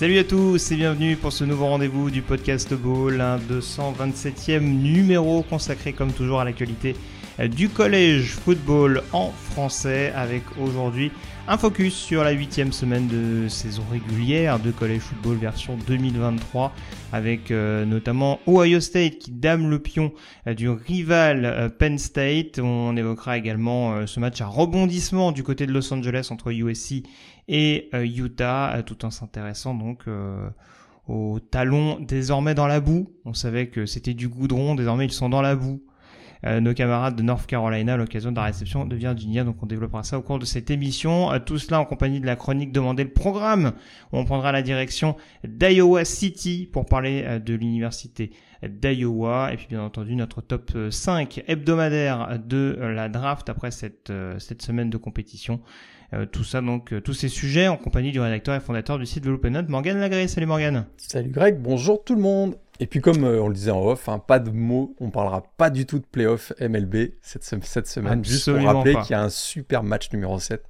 Salut à tous et bienvenue pour ce nouveau rendez-vous du podcast Ball, un 227e numéro consacré comme toujours à l'actualité du collège football en français avec aujourd'hui un focus sur la huitième semaine de saison régulière de collège football version 2023 avec euh, notamment Ohio State qui dame le pion euh, du rival euh, Penn State. On évoquera également ce match à rebondissement du côté de Los Angeles entre USC et Utah, tout en s'intéressant donc aux talons désormais dans la boue. On savait que c'était du goudron, désormais ils sont dans la boue. Euh, nos camarades de North Carolina à l'occasion de la réception de Virginia, donc on développera ça au cours de cette émission. Euh, tout cela en compagnie de la chronique Demander le programme, on prendra la direction d'Iowa City pour parler euh, de l'université d'Iowa, et puis bien entendu notre top euh, 5 hebdomadaire de la draft après cette, cette semaine de compétition. Euh, tout ça donc, tous ces sujets en compagnie du rédacteur et fondateur du site Note, Morgan Lagré. Salut Morgan. Salut Greg, bonjour tout le monde. Et puis comme euh, on le disait en off, hein, pas de mots, on parlera pas du tout de playoff MLB cette, se- cette semaine. Juste pour Absolument rappeler qu'il y a un super match numéro 7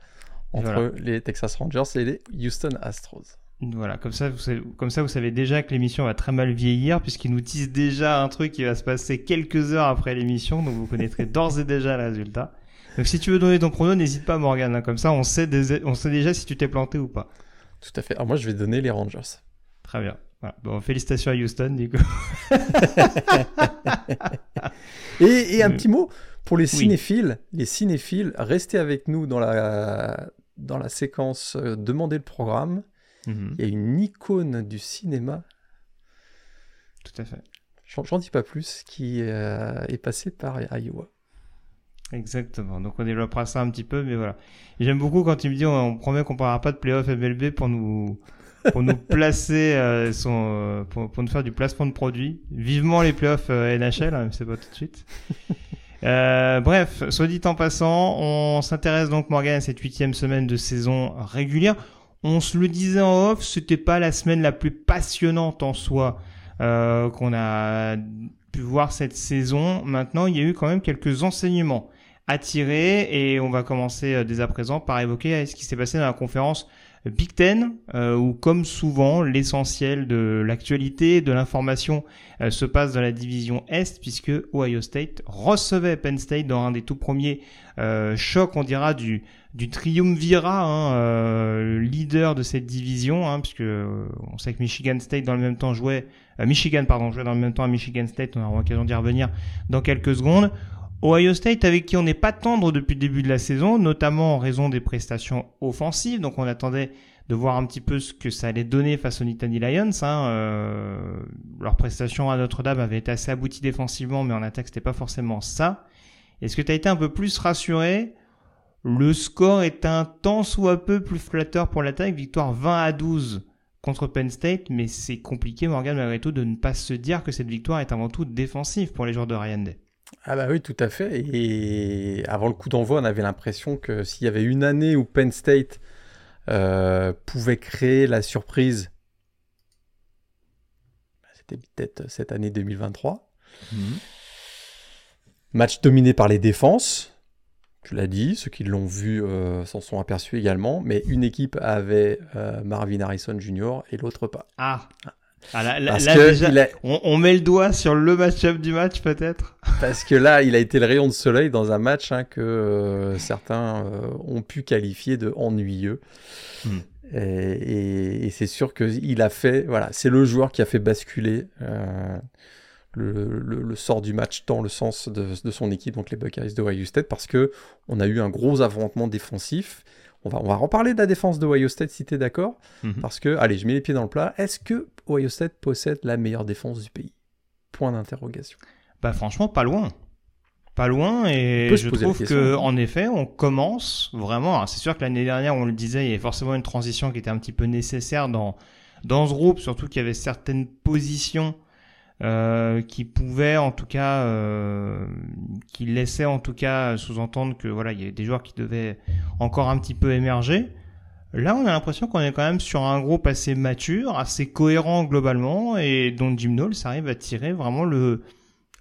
entre Voilà. les Texas Rangers et les Houston Astros. Voilà, comme ça, vous savez, comme ça, vous savez déjà que l'émission va très mal vieillir, puisqu'il nous tease déjà un truc qui va se passer quelques heures après l'émission, donc vous connaîtrez d'ores et déjà le résultat. Donc si tu veux donner ton prono, n'hésite pas Morgan, hein, comme ça on sait, des- on sait déjà si tu t'es planté ou pas. Tout à fait. Alors moi je vais donner les Rangers. Très bien. Voilà. Bon, félicitations à Houston, du coup. Et, et un Euh, petit mot pour les oui. cinéphiles. Les cinéphiles, restez avec nous dans la, dans la séquence euh, Demandez le programme. Mhm, Il y a une icône du cinéma, Tout à fait. j'en dis pas plus, qui euh, est passée par Iowa. Exactement. Donc on développera ça un petit peu, mais voilà. J'aime beaucoup quand tu me dis on, on promet qu'on parlera pas de playoff MLB pour nous pour nous placer euh, pour, nous faire du placement de produits. Vivement les playoffs euh, NHL, hein, c'est pas tout de suite. Euh, bref, soit dit en passant, on s'intéresse donc Morgan à cette huitième semaine de saison régulière. On se le disait en off, c'était pas la semaine la plus passionnante en soi euh, qu'on a pu voir cette saison. Maintenant, il y a eu quand même quelques enseignements à tirer et on va commencer dès à présent par évoquer ce qui s'est passé dans la conférence Big Ten, euh, où comme souvent l'essentiel de l'actualité, de l'information euh, se passe dans la division Est, puisque Ohio State recevait Penn State dans un des tout premiers euh, chocs, on dira, du, du triumvirat, hein, leader de cette division, hein, puisque on sait que Michigan State dans le même temps jouait, Michigan pardon, jouait dans le même temps à Michigan State, on aura l'occasion d'y revenir dans quelques secondes. Ohio State avec qui on n'est pas tendre depuis le début de la saison, notamment en raison des prestations offensives. Donc on attendait de voir un petit peu ce que ça allait donner face aux Nittany Lions. Hein. Euh, leur prestation à Notre-Dame avait été assez aboutie défensivement, mais en attaque c'était pas forcément ça. Est-ce que tu as été un peu plus rassuré? Le score est un tant soit peu plus flatteur pour l'attaque, victoire 20 à 12 contre Penn State, mais c'est compliqué Morgan malgré tout de ne pas se dire que cette victoire est avant tout défensive pour les joueurs de Ryan Day. Ah bah oui, tout à fait. Et avant le coup d'envoi, on avait l'impression que s'il y avait une année où Penn State euh, pouvait créer la surprise, bah, c'était peut-être cette année 2023. Match dominé par les défenses, tu l'as dit, ceux qui l'ont vu euh, s'en sont aperçus également, mais une équipe avait euh, Marvin Harrison Jr. et l'autre pas. Ah, ah là, là- Parce là, que déjà, il a- on, on met le doigt sur le match-up du match peut-être? Parce que là, il a été le rayon de soleil dans un match hein, que euh, certains euh, ont pu qualifier de ennuyeux. Hmm. Et, et- et c'est sûr qu'il a fait, voilà, c'est le joueur qui a fait basculer euh, le, le- le sort du match dans le sens de, de son équipe, donc les Buckeyes de Ohio State, parce que on a eu un gros affrontement défensif. On va, on va reparler de la défense de Ohio State si tu es d'accord? Mhm. Parce que, allez, je mets les pieds dans le plat. Est-ce que Ohio State possède la meilleure défense du pays Point d'interrogation. Bah franchement, pas loin. pas loin et je trouve que en effet on commence vraiment. C'est sûr que l'année dernière on le disait, il y avait forcément une transition qui était un petit peu nécessaire dans dans ce groupe, surtout qu'il y avait certaines positions euh, qui pouvaient en tout cas, euh, qui laissaient en tout cas sous-entendre que voilà il y avait des joueurs qui devaient encore un petit peu émerger. Là, on a l'impression qu'on est quand même sur un groupe assez mature, assez cohérent globalement, et dont Jim Knowles arrive à tirer vraiment le,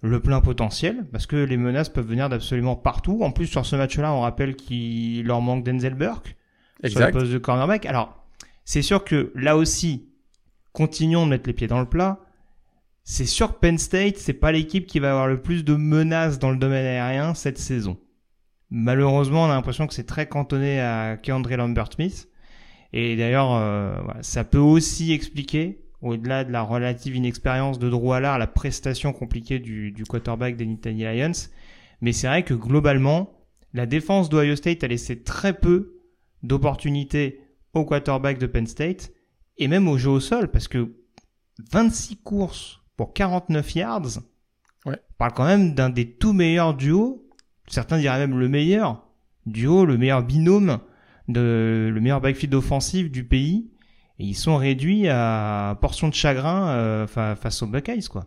le plein potentiel, parce que les menaces peuvent venir d'absolument partout. En plus, sur ce match-là, on rappelle qu'il leur manque Denzel Burke sur le Exact. poste de cornerback. Alors, c'est sûr que là aussi, continuons de mettre les pieds dans le plat. C'est sûr que Penn State, c'est pas l'équipe qui va avoir le plus de menaces dans le domaine aérien cette saison. Malheureusement, on a l'impression que c'est très cantonné à Keandre Lambert-Smith. Et d'ailleurs, euh, ça peut aussi expliquer, au-delà de la relative inexpérience de Drew Allard, la prestation compliquée du, du quarterback des Nittany Lions. Mais c'est vrai que globalement, la défense d'Ohio State a laissé très peu d'opportunités au quarterback de Penn State et même au jeu au sol parce que 26 courses pour 49 yards, Ouais. on parle quand même d'un des tout meilleurs duos, certains diraient même le meilleur duo, le meilleur binôme, de, le meilleur backfield offensif du pays. Et ils sont réduits à portion de chagrin euh, fa- face aux Buckeyes, quoi.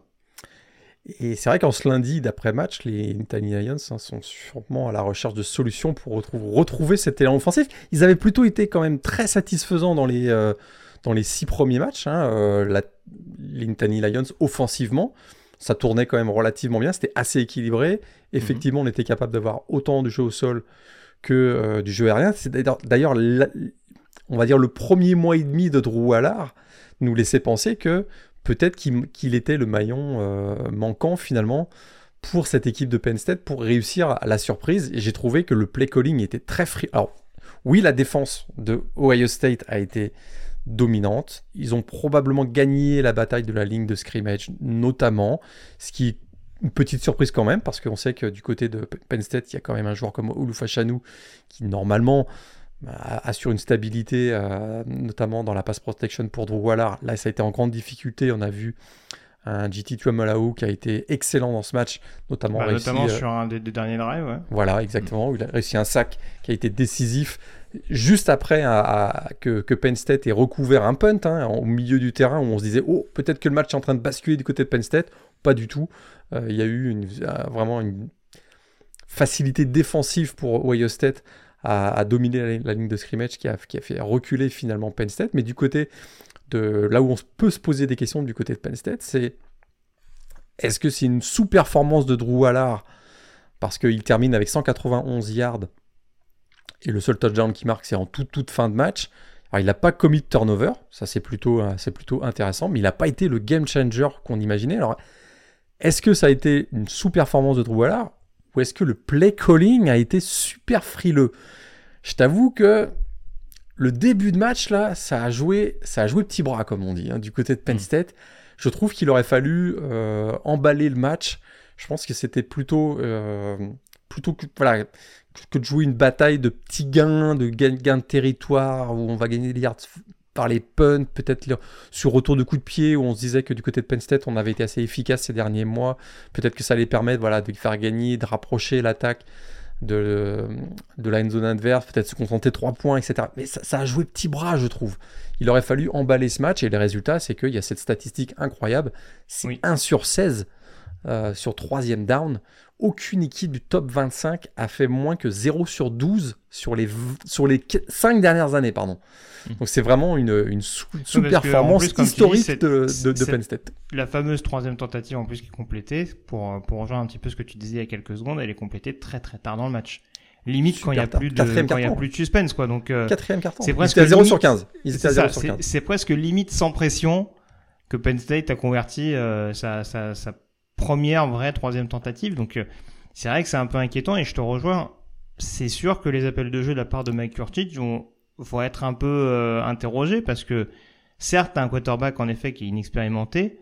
Et c'est vrai qu'en ce lundi d'après-match, les Nittany Lions hein, sont sûrement à la recherche de solutions pour retrouver, retrouver cet élan offensif. Ils avaient plutôt été quand même très satisfaisants dans les, euh, dans les six premiers matchs. hein, euh, la- les Nittany Lions offensivement, ça tournait quand même relativement bien, c'était assez équilibré. Effectivement, on était capable d'avoir autant de jeu au sol que euh, du jeu aérien. C'est d'ailleurs- on va dire, le premier mois et demi de Drew Allard nous laissait penser que peut-être qu'il était le maillon euh, manquant finalement pour cette équipe de Penn State pour réussir à la surprise. J'ai trouvé que le play calling était très free. Alors, oui, la défense de Ohio State a été dominante. Ils ont probablement gagné la bataille de la ligne de scrimmage, notamment, ce qui une petite surprise quand même, parce qu'on sait que du côté de Penn State, il y a quand même un joueur comme Olufachanou qui normalement assure une stabilité, euh, notamment dans la pass protection pour Drew. Là, ça a été en grande difficulté. On a vu un GT Tuamalaou qui a été excellent dans ce match, notamment Bah, réussi, notamment euh, sur un des derniers drives, ouais. voilà, exactement. où Il a réussi un sac qui a été décisif juste après à- à- que, que Penn State ait recouvert un punt hein, au milieu du terrain où on se disait oh peut-être que le match est en train de basculer du côté de Penn State. Pas du tout. Euh, il y a eu une- euh, vraiment une facilité défensive pour Ohio State à, à dominer la, la ligne de scrimmage qui a, qui a fait reculer finalement Penn State. Mais du côté là où on peut se poser des questions du côté de Penn State, c'est est-ce que c'est une sous-performance de Drew Allard parce qu'il termine avec 191 yards et le seul touchdown qu'il marque c'est en toute, toute fin de match? Alors il n'a pas commis de turnover, ça c'est plutôt, euh, c'est plutôt intéressant, mais il n'a pas été le game changer qu'on imaginait. Alors est-ce que ça a été une sous-performance de Drew Allard ou est-ce que le play calling a été super frileux? Je t'avoue que le début de match là, ça a joué, ça a joué petit bras comme on dit, hein, du côté de Penn Mm. State. Je trouve qu'il aurait fallu euh, emballer le match. Je pense que c'était plutôt, euh, plutôt que, voilà, que de jouer une bataille de petits gains, de gains de territoire, où on va gagner des yards par les punts, peut-être sur retour de coup de pied, où on se disait que du côté de Penn State, on avait été assez efficace ces derniers mois. Peut-être que ça allait permettre voilà, de faire gagner, de rapprocher l'attaque de, de la end zone adverse, peut-être se contenter 3 points, etc. Mais ça, ça a joué petit bras, je trouve. Il aurait fallu emballer ce match, et le résultat, c'est qu'il y a cette statistique incroyable. C'est Oui. 1 sur 16 euh, sur troisième down. Aucune équipe du top 25 a fait moins que 0 sur 12 sur les, sur les 5 dernières années. Pardon. Mhm. Donc c'est vraiment une, une sous-performance dis, historique de, de- de Penn State. La fameuse troisième tentative en plus qui est complétée, pour, pour rejoindre un petit peu ce que tu disais il y a quelques secondes, elle est complétée très très tard dans le match. Limite quand il y a plus de quand y a plus de suspense quoi. Donc euh, Quatrième carton. c'est Ils presque étaient à 0 sur limite- 15. Ils étaient à 0 ça, sur c'est- 15. c'est presque limite sans pression que Penn State a converti euh, sa, sa, sa première vraie troisième tentative. Donc euh, c'est vrai que c'est un peu inquiétant et je te rejoins. C'est sûr que les appels de jeu de la part de Mike Kurtic vont, être un peu euh, interrogés parce que certes, un quarterback en effet qui est inexpérimenté,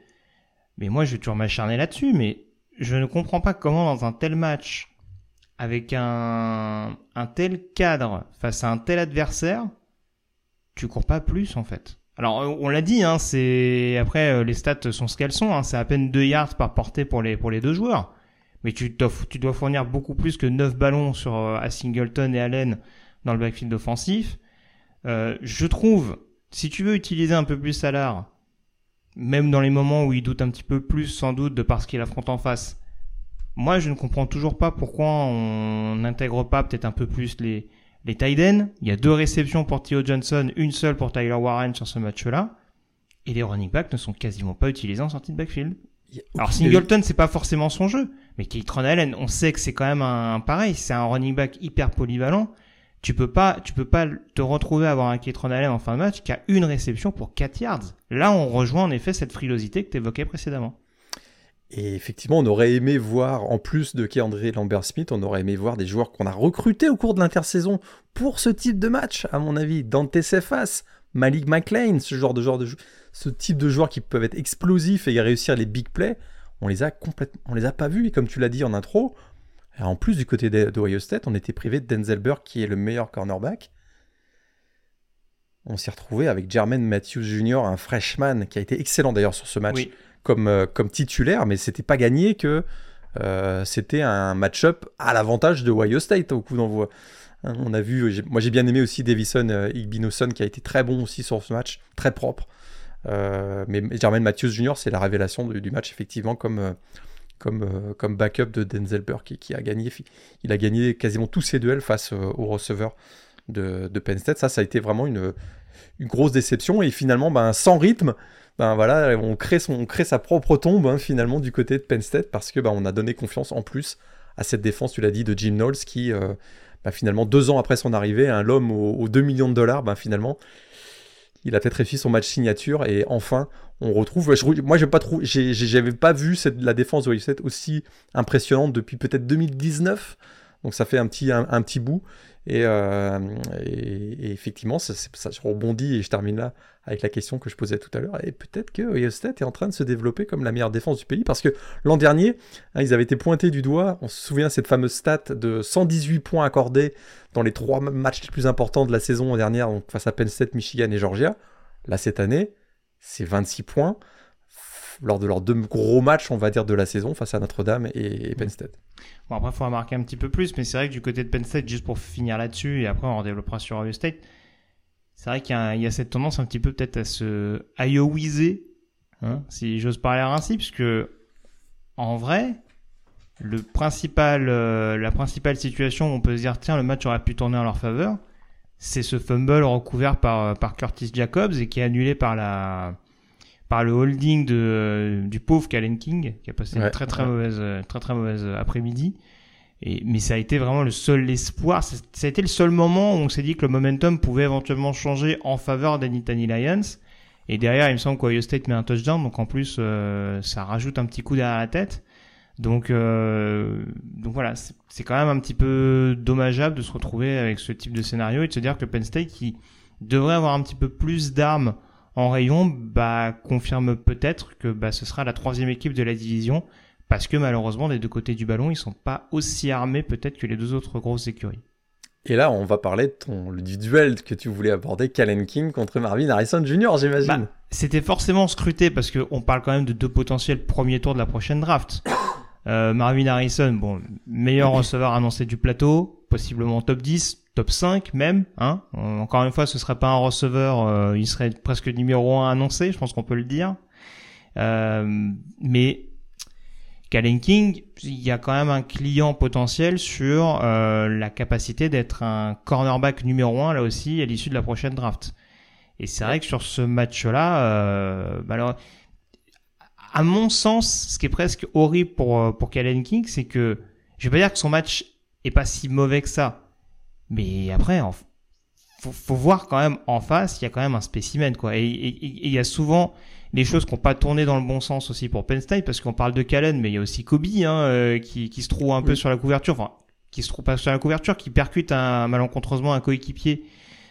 mais moi je vais toujours m'acharner là-dessus. Mais je ne comprends pas comment dans un tel match, avec un, un tel cadre face à un tel adversaire, tu cours pas plus en fait. Alors euh, on l'a dit, hein, c'est après euh, les stats sont ce qu'elles sont, hein, c'est à peine 2 yards par portée pour les pour les deux joueurs. mais tu, dois, tu dois fournir beaucoup plus que 9 ballons sur, à Singleton et Allen dans le backfield offensif. je trouve, si tu veux utiliser un peu plus Salah, même dans les moments où il doute un petit peu plus sans doute de parce qu'il affronte en face, moi je ne comprends toujours pas pourquoi on n'intègre pas peut-être un peu plus les, les tight Il y a deux réceptions pour Theo Johnson, une seule pour Tyler Warren sur ce match-là. Et les running backs ne sont quasiment pas utilisés en sortie de backfield. Alors Singleton, c'est pas forcément son jeu, mais Keitron Allen, on sait que c'est quand même un, pareil, c'est un running back hyper polyvalent. Tu peux pas, tu peux pas te retrouver à avoir un Keitron Allen en fin de match qui a une réception pour 4 yards. Là, on rejoint en effet cette frilosité que tu évoquais précédemment. Et effectivement, on aurait aimé voir, en plus de Keandre Lambert-Smith, on aurait aimé voir des joueurs qu'on a recrutés au cours de l'intersaison pour ce type de match, à mon avis. Dante Cephas, Malik McLean, ce genre de type de joueurs qui peuvent être explosifs et réussir les big plays, on les a les a pas vus. Et comme tu l'as dit en intro, en plus du côté d'Ohio State, on était privé de Denzel Burke qui est le meilleur cornerback. On s'est retrouvé avec Jermaine Matthews Jr., un freshman qui a été excellent d'ailleurs sur ce match comme, euh, comme titulaire, mais c'était pas gagné que euh, c'était un match-up à l'avantage de Ohio State au coup d'envoi. Hein, on a vu, moi j'ai bien aimé aussi Davison euh, Igbinoson qui a été très bon aussi sur ce match, très propre. mais Jermaine Matthews Jr. c'est la révélation du, match effectivement comme, comme, comme backup de Denzel Burke qui, a gagné, il a gagné quasiment tous ses duels face au receveur de, de Penn State. Ça, ça a été vraiment une, une grosse déception et finalement ben, sans rythme ben voilà, on crée, son, crée sa propre tombe hein, finalement du côté de Penn State parce que ben, on a donné confiance en plus à cette défense, tu l'as dit, de Jim Knowles qui euh, ben, finalement deux ans après son arrivée, un l'homme aux, 2 millions de dollars, ben, finalement il a peut-être réussi son match signature et enfin on retrouve. moi j'ai pas trop, j'avais pas vu cette, la défense de State aussi impressionnante depuis peut-être 2019. Donc ça fait un petit, un petit bout. Euh, et, effectivement, ça, ça, je rebondis et je termine là avec la question que je posais tout à l'heure. Et peut-être que Ohio State est en train de se développer comme la meilleure défense du pays parce que l'an dernier, hein, ils avaient été pointés du doigt. On se souvient de cette fameuse stat de 118 points accordés dans les trois matchs les plus importants de la saison dernière, donc face à Penn State, Michigan et Georgia. Là, cette année, c'est 26 points lors de leurs deux gros matchs, on va dire, de la saison face à Notre-Dame et, Penn State. Bon, après, il faut remarquer un petit peu plus, mais c'est vrai que du côté de Penn State, juste pour finir là-dessus, et après on redéveloppera sur Ohio State, c'est vrai qu'il y, a cette tendance un petit peu peut-être à se iowiser, hein, si j'ose parler ainsi, puisque en vrai, le principal, euh, la principale situation où on peut se dire tiens le match aurait pu tourner en leur faveur, c'est ce fumble recouvert par, par Curtis Jacobs et qui est annulé par la, par le holding de, euh, du pauvre Calen King, qui a passé une très très mauvaise, euh, très très mauvaise euh, après-midi. Et, mais ça a été vraiment le seul espoir. Ça, a été le seul moment où on s'est dit que le momentum pouvait éventuellement changer en faveur des Nittany Lions. Et derrière, il me semble qu'Ohio State met un touchdown, donc en plus, ça rajoute un petit coup derrière la tête. Donc, donc voilà, c'est quand même un petit peu dommageable de se retrouver avec ce type de scénario et de se dire que Penn State, qui devrait avoir un petit peu plus d'armes en rayon bah, confirme peut-être que bah, ce sera la troisième équipe de la division parce que malheureusement des deux côtés du ballon ils sont pas aussi armés peut-être que les deux autres grosses écuries. Et là, on va parler de ton, du duel que tu voulais aborder, Calen King contre Marvin Harrison Jr., j'imagine. Bah, c'était forcément scruté parce qu'on parle quand même de deux potentiels premiers tours de la prochaine draft. Euh, Marvin Harrison, bon, meilleur receveur annoncé du plateau, possiblement top 10, top 5 même. Hein Encore une fois, ce serait pas un receveur, euh, il serait presque numéro 1 annoncé, je pense qu'on peut le dire. Euh, mais Kalen King, il y a quand même un client potentiel sur euh, la capacité d'être un cornerback numéro 1 là aussi à l'issue de la prochaine draft. Et c'est vrai que sur ce match-là, euh, bah alors, à mon sens, ce qui est presque horrible pour pour Kalen King, c'est que je vais pas dire que son match est pas si mauvais que ça, mais après, faut, faut voir quand même en face, il y a quand même un spécimen, quoi. Et il y a souvent des choses qui n'ont pas tourné dans le bon sens aussi pour Penn State, parce qu'on parle de Callen, mais il y a aussi Kobe, hein, euh, qui, qui se trouve un peu sur la couverture, enfin, qui se trouve pas sur la couverture, qui percute un, malencontreusement un coéquipier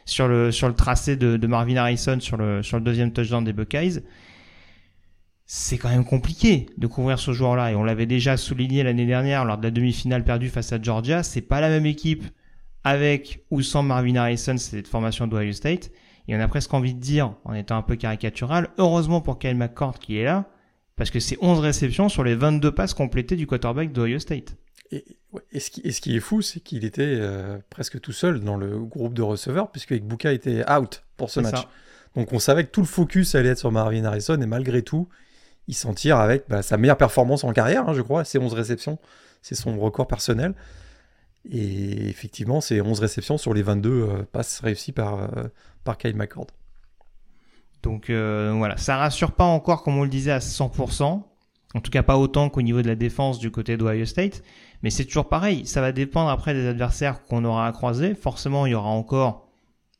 sur le, sur le tracé de, de, Marvin Harrison sur le, sur le deuxième touchdown des Buckeyes. C'est quand même compliqué de couvrir ce joueur-là, et on l'avait déjà souligné l'année dernière lors de la demi-finale perdue face à Georgia, c'est pas la même équipe avec ou sans Marvin Harrison, cette formation d'Ohio State. Et on a presque envie de dire, en étant un peu caricatural, heureusement pour Kyle McCord qui est là, parce que c'est 11 réceptions sur les 22 passes complétées du quarterback d'Ohio State. Et, et, ce qui, et, ce qui, est fou, c'est qu'il était euh, presque tout seul dans le groupe de receveurs, puisque Buka était out pour ce match. Ça. Donc on savait que tout le focus allait être sur Marvin Harrison, et malgré tout, il s'en tire avec bah, sa meilleure performance en carrière, hein, je crois, c'est 11 réceptions, c'est son record personnel. Et effectivement, c'est 11 réceptions sur les 22 euh, passes réussies par, euh, par Kyle McCord. Donc euh, voilà, ça rassure pas encore, comme on le disait, à 100%. En tout cas, pas autant qu'au niveau de la défense du côté d'Ohio State. Mais c'est toujours pareil. Ça va dépendre après des adversaires qu'on aura à croiser. Forcément, il y aura encore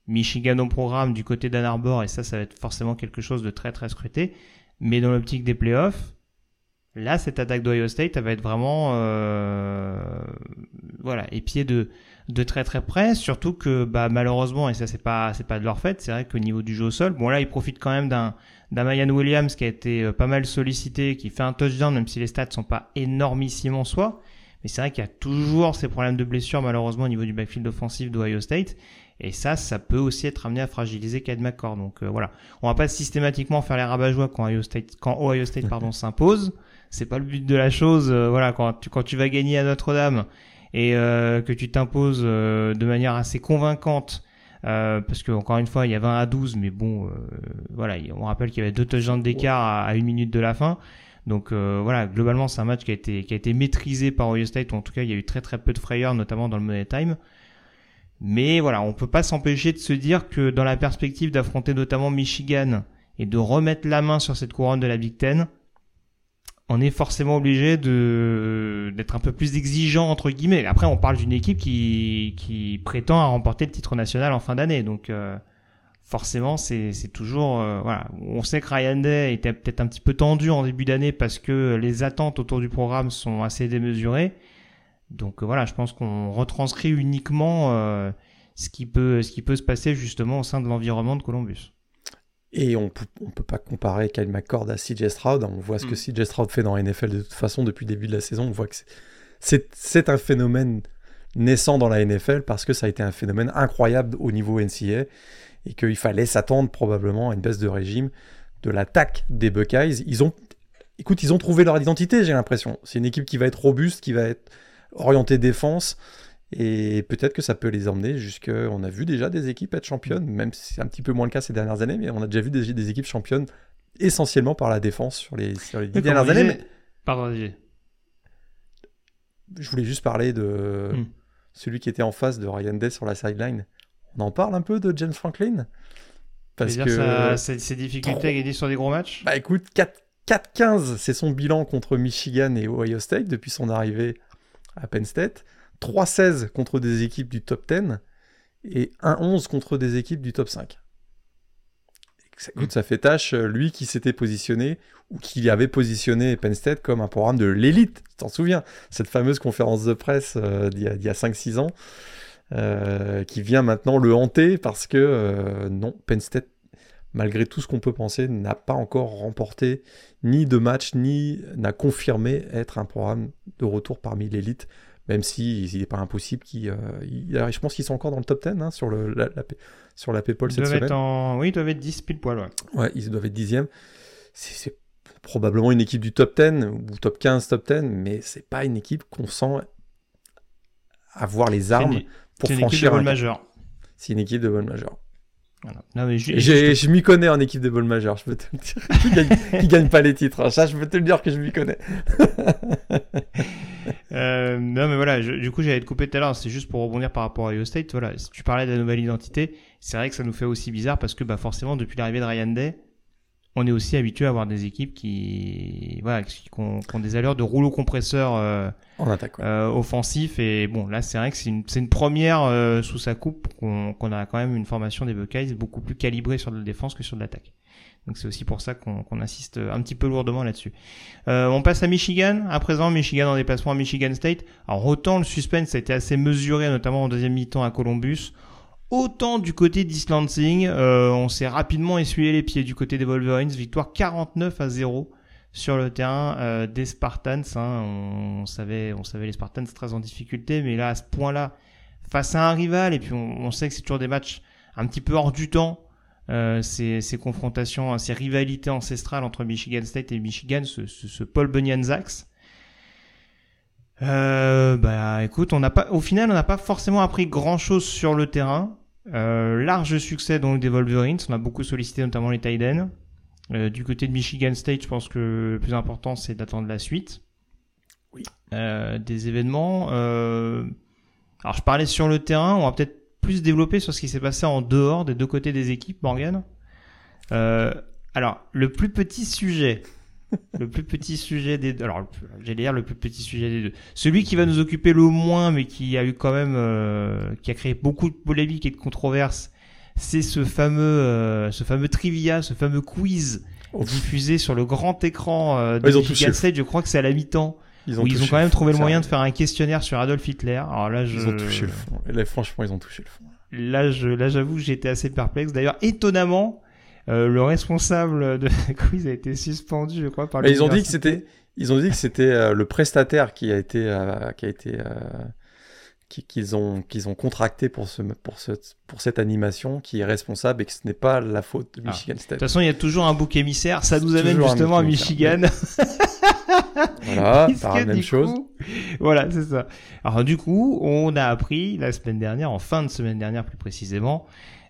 Michigan au programme du côté d'Ann Arbor. Et ça, ça va être forcément quelque chose de très très scruté. Mais dans l'optique des playoffs, là, cette attaque d'Ohio State, elle va être vraiment, euh, voilà, épiée de, de très très près. Surtout que, bah, malheureusement, et ça, c'est pas, c'est pas de leur fait, c'est vrai qu'au niveau du jeu au sol, bon, là, ils profitent quand même d'un, d'un Mayan Williams qui a été euh, pas mal sollicité, qui fait un touchdown, même si les stats sont pas énormissimes en soi. Mais c'est vrai qu'il y a toujours ces problèmes de blessure, malheureusement, au niveau du backfield offensif d'Ohio State. Et ça, ça peut aussi être amené à fragiliser Cade McCord. Donc euh, voilà, on va pas systématiquement faire les rabat-joie quand Ohio State, quand Ohio State pardon s'impose. C'est pas le but de la chose. Euh, voilà, quand tu quand tu vas gagner à Notre-Dame et euh, que tu t'imposes de manière assez convaincante. parce que encore une fois, il y a 20 à 12, mais bon, voilà, on rappelle qu'il y avait deux touchdowns d'écart à, à, une minute de la fin. Donc voilà, globalement, c'est un match qui a été qui a été maîtrisé par Ohio State. Ou en tout cas, il y a eu très très peu de frayeurs, notamment dans le money time. Mais voilà, on peut pas s'empêcher de se dire que dans la perspective d'affronter notamment Michigan et de remettre la main sur cette couronne de la Big Ten, on est forcément obligé de d'être un peu plus exigeant entre guillemets. Après, on parle d'une équipe qui qui prétend à remporter le titre national en fin d'année, donc euh, forcément c'est c'est toujours euh. On sait que Ryan Day était peut-être un petit peu tendu en début d'année parce que les attentes autour du programme sont assez démesurées. Donc euh, voilà, je pense qu'on retranscrit uniquement ce, qui peut, ce qui peut se passer justement au sein de l'environnement de Columbus. Et on on peut pas comparer Kyle McCord à CJ Stroud. On voit ce que mm. CJ Stroud fait dans la NFL de toute façon depuis le début de la saison. On voit que c'est un phénomène naissant dans la NFL parce que ça a été un phénomène incroyable au niveau NCA et qu'il fallait s'attendre probablement à une baisse de régime de l'attaque des Buckeyes. Ils ont, écoute, ils ont trouvé leur identité, j'ai l'impression. C'est une équipe qui va être robuste, qui va être orienté défense. Et peut-être que ça peut les emmener jusque. On a vu déjà des équipes être championnes, même si c'est un petit peu moins le cas ces dernières années, mais on a déjà vu des, des équipes championnes essentiellement par la défense sur les, sur les dernières années. Mais... Pardon, Je voulais juste parler de hmm. celui qui était en face de Ryan Day sur la sideline. On en parle un peu de James Franklin? Parce que. Ça, ses difficultés à gagner sur des gros matchs? Bah écoute, 4-15, c'est son bilan contre Michigan et Ohio State depuis son arrivée à Penn State, 3-16 contre des équipes du top 10 et 1-11 contre des équipes du top 5. Ça, écoute, ça fait tâche, euh, lui qui s'était positionné, ou qui avait positionné Penn State comme un programme de l'élite, tu t'en souviens, cette fameuse conférence de presse euh, d'il y a, a 5-6 ans, euh, qui vient maintenant le hanter parce que non, Penn State, malgré tout ce qu'on peut penser, n'a pas encore remporté ni de match, ni n'a confirmé être un programme de retour parmi l'élite, même si il n'est pas impossible qu'il. Euh, je pense qu'ils sont encore dans le top 10 hein, sur, le, la, sur la PayPal cette semaine. Oui, ils doivent être 10 pile poil. Ouais. ouais, ils doivent être 10e. C'est probablement une équipe du top 10 ou top 15, top 10, mais c'est pas une équipe qu'on sent avoir les armes pour franchir un majeur. C'est une équipe de bonne majeur. Voilà. je, m'y connais en équipe de ball majeur, je peux te le dire. qui, gagne, gagne pas les titres. Hein. Ça, je peux te le dire que je m'y connais. euh, non, mais voilà, du coup, j'allais te couper tout à l'heure. C'est juste pour rebondir par rapport à Iowa State. Voilà, tu parlais de la nouvelle identité, c'est vrai que ça nous fait aussi bizarre parce que, bah, forcément, depuis l'arrivée de Ryan Day, on est aussi habitué à avoir des équipes qui, voilà, qui, ont, des allures de rouleau compresseur euh, en attaque, euh, offensif. Et bon, là, c'est vrai que c'est une, une, première euh, sous sa coupe qu'on a quand même une formation des Buckeyes beaucoup plus calibrée sur la défense que sur l'attaque. Donc c'est aussi pour ça qu'on insiste un petit peu lourdement là-dessus. on passe à Michigan. À présent, Michigan en déplacement à Michigan State. Alors autant le suspense a été assez mesuré, notamment en deuxième mi-temps à Columbus. Autant du côté d'Islansing, euh, on s'est rapidement essuyé les pieds du côté des Wolverines. Victoire 49 à 0 sur le terrain euh, des Spartans. Hein. On, savait, on savait les Spartans très en difficulté, mais là à ce point-là, face à un rival, et puis on, sait que c'est toujours des matchs un petit peu hors du temps. euh, ces, confrontations, ces rivalités ancestrales entre Michigan State et Michigan, ce, Paul Bunyan-Zax. Euh, bah écoute, on n'a pas, au final, on n'a pas forcément appris grand chose sur le terrain. Euh, large succès donc des Wolverines, on a beaucoup sollicité notamment les Tiden. Euh, du côté de Michigan State, je pense que le plus important c'est d'attendre la suite. Oui. Euh, des événements. Euh, alors je parlais sur le terrain, on va peut-être plus développer sur ce qui s'est passé en dehors des deux côtés des équipes, Morgan. Euh, alors le plus petit sujet le plus petit sujet des deux. Alors, j'allais dire le plus petit sujet des deux. Celui qui va nous occuper le moins, mais qui a eu quand même, euh, qui a créé beaucoup de polémiques et de controverses, c'est ce fameux, euh, ce fameux trivia, ce fameux quiz Ouf. diffusé sur le grand écran euh, de Michigan State. Je crois que c'est à la mi-temps. Ils ont, ils ont quand même trouvé le moyen de faire un questionnaire sur Adolf Hitler. Alors là, je... Ils ont touché le fond. Là, franchement, ils ont touché le fond. Là, je, là, j'avoue, j'étais assez perplexe. D'ailleurs, étonnamment, euh, le responsable de quiz a été suspendu, je crois, par ils ont dit que c'était, ils ont dit que c'était euh, le prestataire qui a été, euh, qui a été, qu'ils ont, qu'ils ont contracté pour ce, pour ce, pour cette animation, qui est responsable et que ce n'est pas la faute de Michigan ah. State. De toute façon, il y a toujours un bouc émissaire. Ça nous amène justement à Michigan. voilà, par la même chose. Coup, voilà, c'est ça. Alors du coup, on a appris la semaine dernière, en fin de semaine dernière plus précisément,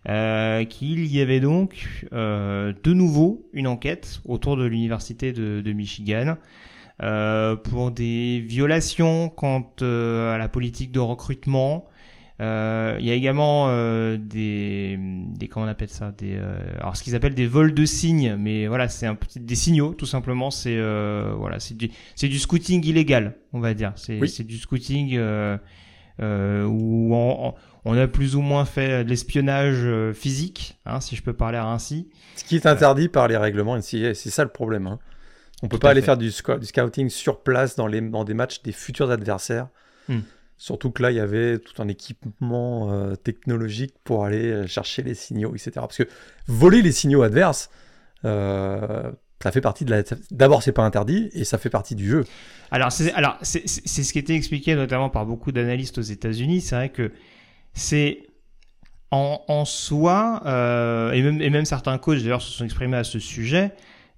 euh, qu'il y avait donc euh, de nouveau une enquête autour de l'université de, de, Michigan euh, pour des violations quant euh, à la politique de recrutement. Euh, il y a également des, des comment on appelle ça des alors ce qu'ils appellent des vols de signes mais voilà c'est un petit des signaux tout simplement c'est voilà c'est du c'est du scouting illégal on va dire c'est oui. c'est du scouting où on, on a plus ou moins fait de l'espionnage physique, hein, si je peux parler ainsi. Ce qui est interdit euh... par les règlements NCAA, c'est ça le problème. Hein. On peut pas aller fait. faire du, du, scouting sur place dans, les, dans des matchs des futurs adversaires. Hmm. Surtout que là, il y avait tout un équipement euh, technologique pour aller chercher les signaux, etc. Parce que voler les signaux adverses, euh, ça fait partie de la. D'abord, c'est pas interdit et ça fait partie du jeu. Alors, c'est alors c'est ce qui était expliqué notamment par beaucoup d'analystes aux États-Unis. C'est vrai que c'est en, soi, euh, et, même, certains coachs d'ailleurs se sont exprimés à ce sujet,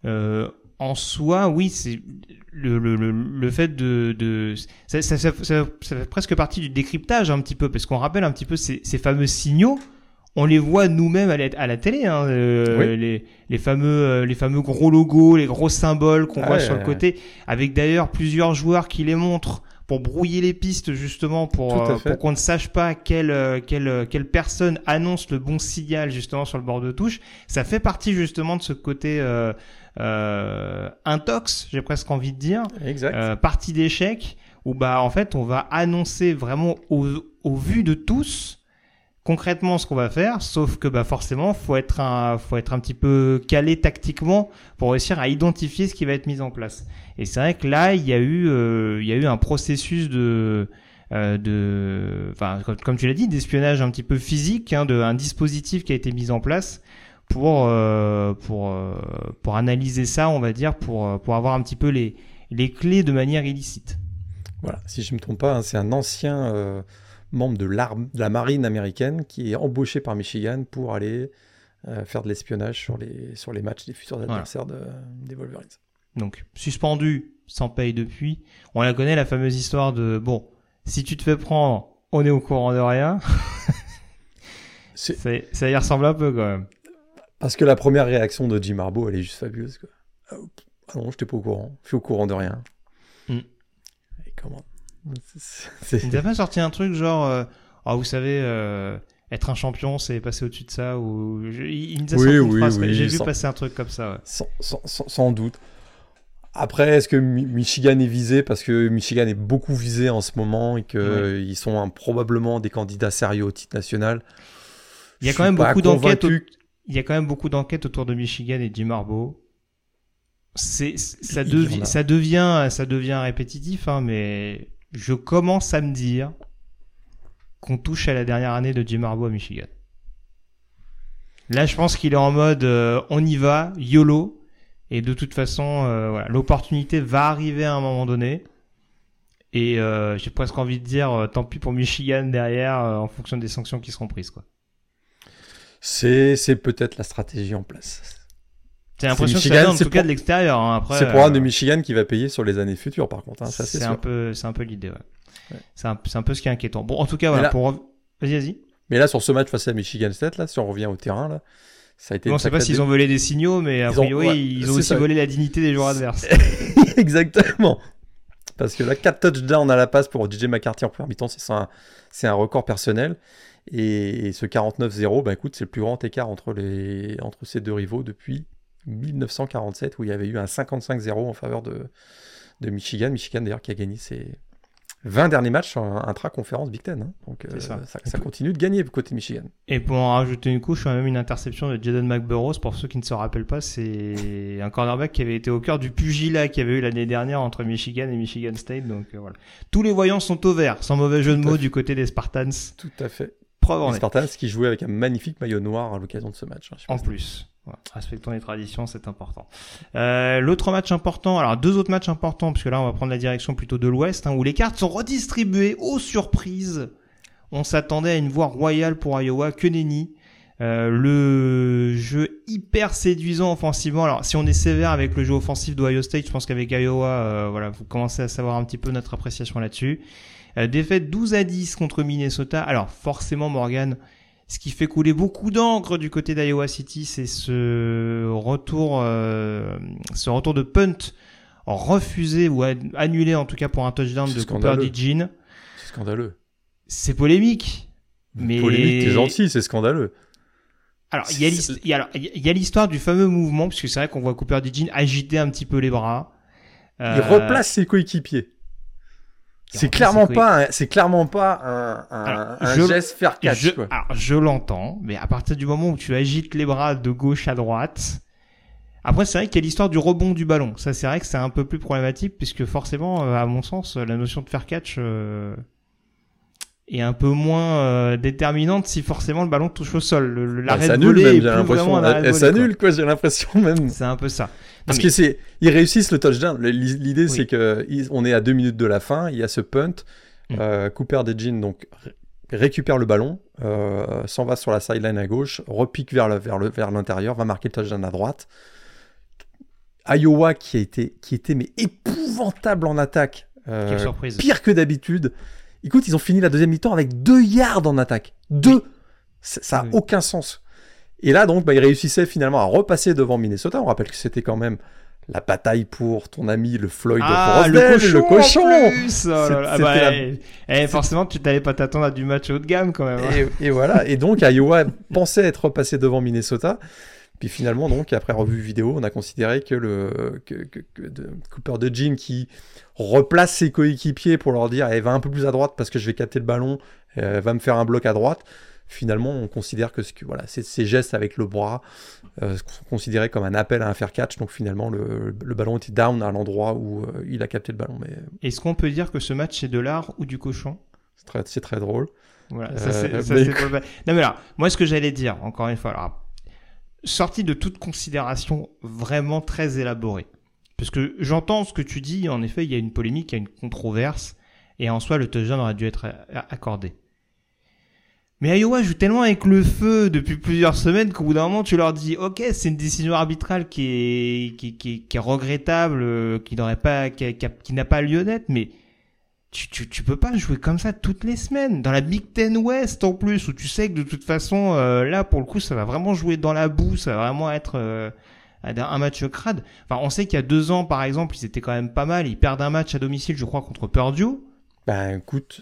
euh, en soi, oui, c'est le, fait de... ça, fait presque partie du décryptage un petit peu, parce qu'on rappelle un petit peu ces fameux signaux, on les voit nous-mêmes à, à la, télé, hein, euh, oui. les, les, fameux, les fameux gros logos, les gros symboles qu'on Ah voit ouais, sur le ouais. côté, avec d'ailleurs plusieurs joueurs qui les montrent pour brouiller les pistes justement pour, euh, pour qu'on ne sache pas quelle, euh, quelle, euh, quelle personne annonce le bon signal justement sur le bord de touche. Ça fait partie justement de ce côté euh, euh, intox, j'ai presque envie de dire, Exact. euh, partie d'échec, où bah en fait on va annoncer vraiment au, au vu de tous concrètement ce qu'on va faire, sauf que bah forcément faut être un faut être un petit peu calé tactiquement pour réussir à identifier ce qui va être mis en place. Et c'est vrai que là il y a eu euh, il y a eu un processus de euh, de enfin comme, tu l'as dit d'espionnage un petit peu physique, hein, de un dispositif qui a été mis en place pour euh, pour euh, pour analyser ça, on va dire pour euh, pour avoir un petit peu les les clés de manière illicite. Voilà, si je ne me trompe pas, hein, c'est un ancien membre de, de, la marine américaine qui est embauché par Michigan pour aller euh, faire de l'espionnage sur les, sur les matchs des futurs adversaires voilà. de, des Wolverines. Donc, suspendu, sans paye depuis. On la connaît, la fameuse histoire de, bon, si tu te fais prendre, on est au courant de rien. ça, y ressemble un peu quand même. Parce que la première réaction de Jim Harbaugh, elle est juste fabuleuse. Quoi. Ah non, je n'étais pas au courant. Je suis au courant de rien. Mm. Et comment Il n'a pas sorti un truc genre, euh, oh, vous savez, euh, être un champion, c'est passer au-dessus de ça ou je, il, nous a oui, sorti oui, une phrase. oui, J'ai vu sans, passer un truc comme ça. Ouais. Sans, sans, sans, doute. Après, est-ce que Michigan est visé? Parce que Michigan est beaucoup visé en ce moment et qu'ils. Ils sont un, probablement des candidats sérieux au titre national Il y a quand même beaucoup d'enquêtes. Il y a quand même beaucoup d'enquêtes autour de Michigan et Jim Harbaugh. C'est ça, devi ça devient ça devient répétitif, hein, mais je commence à me dire qu'on touche à la dernière année de Jim Harbaugh à Michigan. Là, je pense qu'il est en mode euh, on y va, YOLO, et de toute façon, euh, l'opportunité va arriver à un moment donné. Et euh, j'ai presque envie de dire, tant pis pour Michigan derrière, en fonction des sanctions qui seront prises. C'est peut-être la stratégie en place. J'ai l'impression que ça en tout cas de l'extérieur. Hein. C'est le programme de Michigan qui va payer sur les années futures, par contre. Hein, c'est un peu, c'est un peu l'idée. Ouais. C'est un, un, peu ce qui est inquiétant. Bon, en tout cas, voilà. Pour... Vas-y, vas-y. Mais là, sur ce match face à Michigan State, là, si on revient au terrain, là, ça a été. on ne sait pas s'ils ont volé des signaux, mais a priori, ils ont, aussi volé la dignité des joueurs adverses. Exactement. Parce que là, 4 touchdowns à la passe pour DJ McCarthy en première mi-temps, c'est un, un, record personnel. Et, ce 49-0, bah écoute, c'est le plus grand écart entre, les, entre ces deux rivaux depuis 1947, où il y avait eu un 55-0 en faveur de, de Michigan. Michigan, d'ailleurs, qui a gagné ses, 20 derniers matchs intra-conférence Big Ten. Hein. Donc euh, ça. Ça, continue de gagner côté Michigan. Et pour en rajouter une couche, a même une interception de Jaden McBurrows. Pour ceux qui ne se rappellent pas, c'est un cornerback qui avait été au cœur du pugilat qu'il y avait eu l'année dernière entre Michigan et Michigan State. Donc euh, voilà. Tous les voyants sont au vert, sans mauvais jeu de mots du côté des Spartans. Tout à fait. Preuve les Spartans qui jouaient avec un magnifique maillot noir à l'occasion de ce match. Hein, en plus respectons les traditions, c'est important. Euh, L'autre match important, alors deux autres matchs importants, puisque là on va prendre la direction plutôt de l'Ouest, hein, où les cartes sont redistribuées aux surprises. On s'attendait à une voie royale pour Iowa, que nenni. Euh, le jeu hyper séduisant offensivement. Alors si on est sévère avec le jeu offensif d'Ohio State, je pense qu'avec Iowa, euh, voilà, vous commencez à savoir un petit peu notre appréciation là-dessus. Euh, défaite 12 à 10 contre Minnesota. Alors forcément Morgan, ce qui fait couler beaucoup d'encre du côté d'Iowa City, c'est ce retour, euh, ce retour de punt refusé ou annulé en tout cas pour un touchdown de Cooper DeJean. C'est scandaleux. C'est polémique. Mais polémique, t'es gentil, c'est scandaleux. Alors, il y a l'histoire du fameux mouvement, puisque c'est vrai qu'on voit Cooper DeJean agiter un petit peu les bras. Il replace ses coéquipiers. C'est clairement pas, c'est clairement pas un, un, geste faire catch. Je, Alors, je l'entends, mais à partir du moment où tu agites les bras de gauche à droite, après c'est vrai qu'il y a l'histoire du rebond du ballon. Ça, c'est vrai que c'est un peu plus problématique puisque forcément, euh, à mon sens, la notion de faire catch euh, est un peu moins euh, déterminante si forcément le ballon touche au sol. Le, l'arrêt de voler est plus vraiment Elle s'annule quoi, j'ai l'impression même. C'est un peu ça. Parce que c'est, ils réussissent le touchdown. L'idée, c'est que on est à deux minutes de la fin. Il y a ce punt. Mm. Euh, Cooper Dejin donc récupère le ballon, euh, s'en va sur la sideline à gauche, repique vers le, vers le, vers l'intérieur, va marquer le touchdown à droite. Iowa qui a été, qui était mais épouvantable en attaque, euh, pire que d'habitude. Écoute, ils ont fini la deuxième mi-temps avec deux yards en attaque. Deux. Ça n'a aucun sens. Et là, donc, bah, il réussissait finalement à repasser devant Minnesota. On rappelle que c'était quand même la bataille pour ton ami le Floyd ah, le cochon, le cochon. Ah bah, eh, eh, forcément, tu t'allais pas t'attendre à du match haut de gamme quand même. Hein. Et, voilà. Et donc, Iowa pensait être repassé devant Minnesota. Puis finalement, donc, après revue vidéo, on a considéré que le que, de, Cooper de Jean qui replace ses coéquipiers pour leur dire, eh, va un peu plus à droite parce que je vais capter le ballon, euh, va me faire un bloc à droite finalement, on considère que, ce que voilà, ces gestes avec le bras euh, sont considérés comme un appel à un fair catch. Donc finalement, le, ballon était down à l'endroit où euh, il a capté le ballon. Mais... Est-ce qu'on peut dire que ce match c'est de l'art ou du cochon? C'est très, drôle. Voilà, ça, c'est, euh, Non mais là, moi ce que j'allais dire, encore une fois, alors, sorti de toute considération vraiment très élaborée. Parce que j'entends ce que tu dis, en effet, il y a une polémique, il y a une controverse, et en soi, le touchdown aurait dû être accordé. Mais Iowa joue tellement avec le feu depuis plusieurs semaines qu'au bout d'un moment, tu leur dis, ok, c'est une décision arbitrale qui est, qui, qui, qui est regrettable, euh, qui n'aurait pas, qui, qui n'a pas lieu d'être, mais tu, tu, tu peux pas jouer comme ça toutes les semaines. Dans la Big Ten West, en plus, où tu sais que de toute façon, euh, là, pour le coup, ça va vraiment jouer dans la boue, ça va vraiment être, euh, un match crade. Enfin, on sait qu'il y a deux ans, par exemple, ils étaient quand même pas mal. Ils perdent un match à domicile, je crois, contre Purdue. Ben, écoute,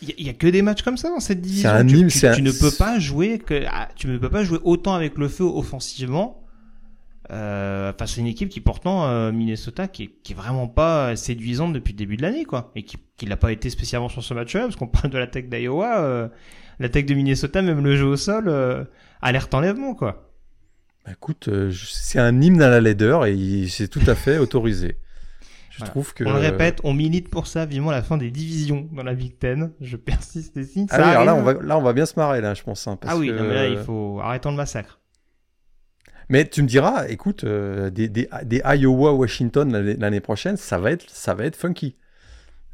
il y, a que des matchs comme ça dans cette division. Un tu, tu, ne peux pas jouer que ah, tu ne peux pas jouer autant avec le feu offensivement euh, face à une équipe qui pourtant euh, Minnesota qui est, qui est vraiment pas séduisante depuis le début de l'année quoi et qui qui l'a pas été spécialement sur ce match-là parce qu'on parle de l'attaque d'Iowa, euh, l'attaque de Minnesota même le jeu au sol euh, alerte enlèvement quoi. Bah, écoute, c'est un hymne à la laideur et c'est tout à fait autorisé. Je trouve que. On le répète, on milite pour ça, vivement la fin des divisions dans la Big Ten. Je persiste ici. Ah oui, alors là on, va, là, on va bien se marrer, là, je pense. Hein, ah oui, non, mais là, il faut. Arrêtons le massacre. Mais tu me diras, écoute, euh, des, des, des, Iowa, Washington l'année prochaine, ça va être, ça va être funky.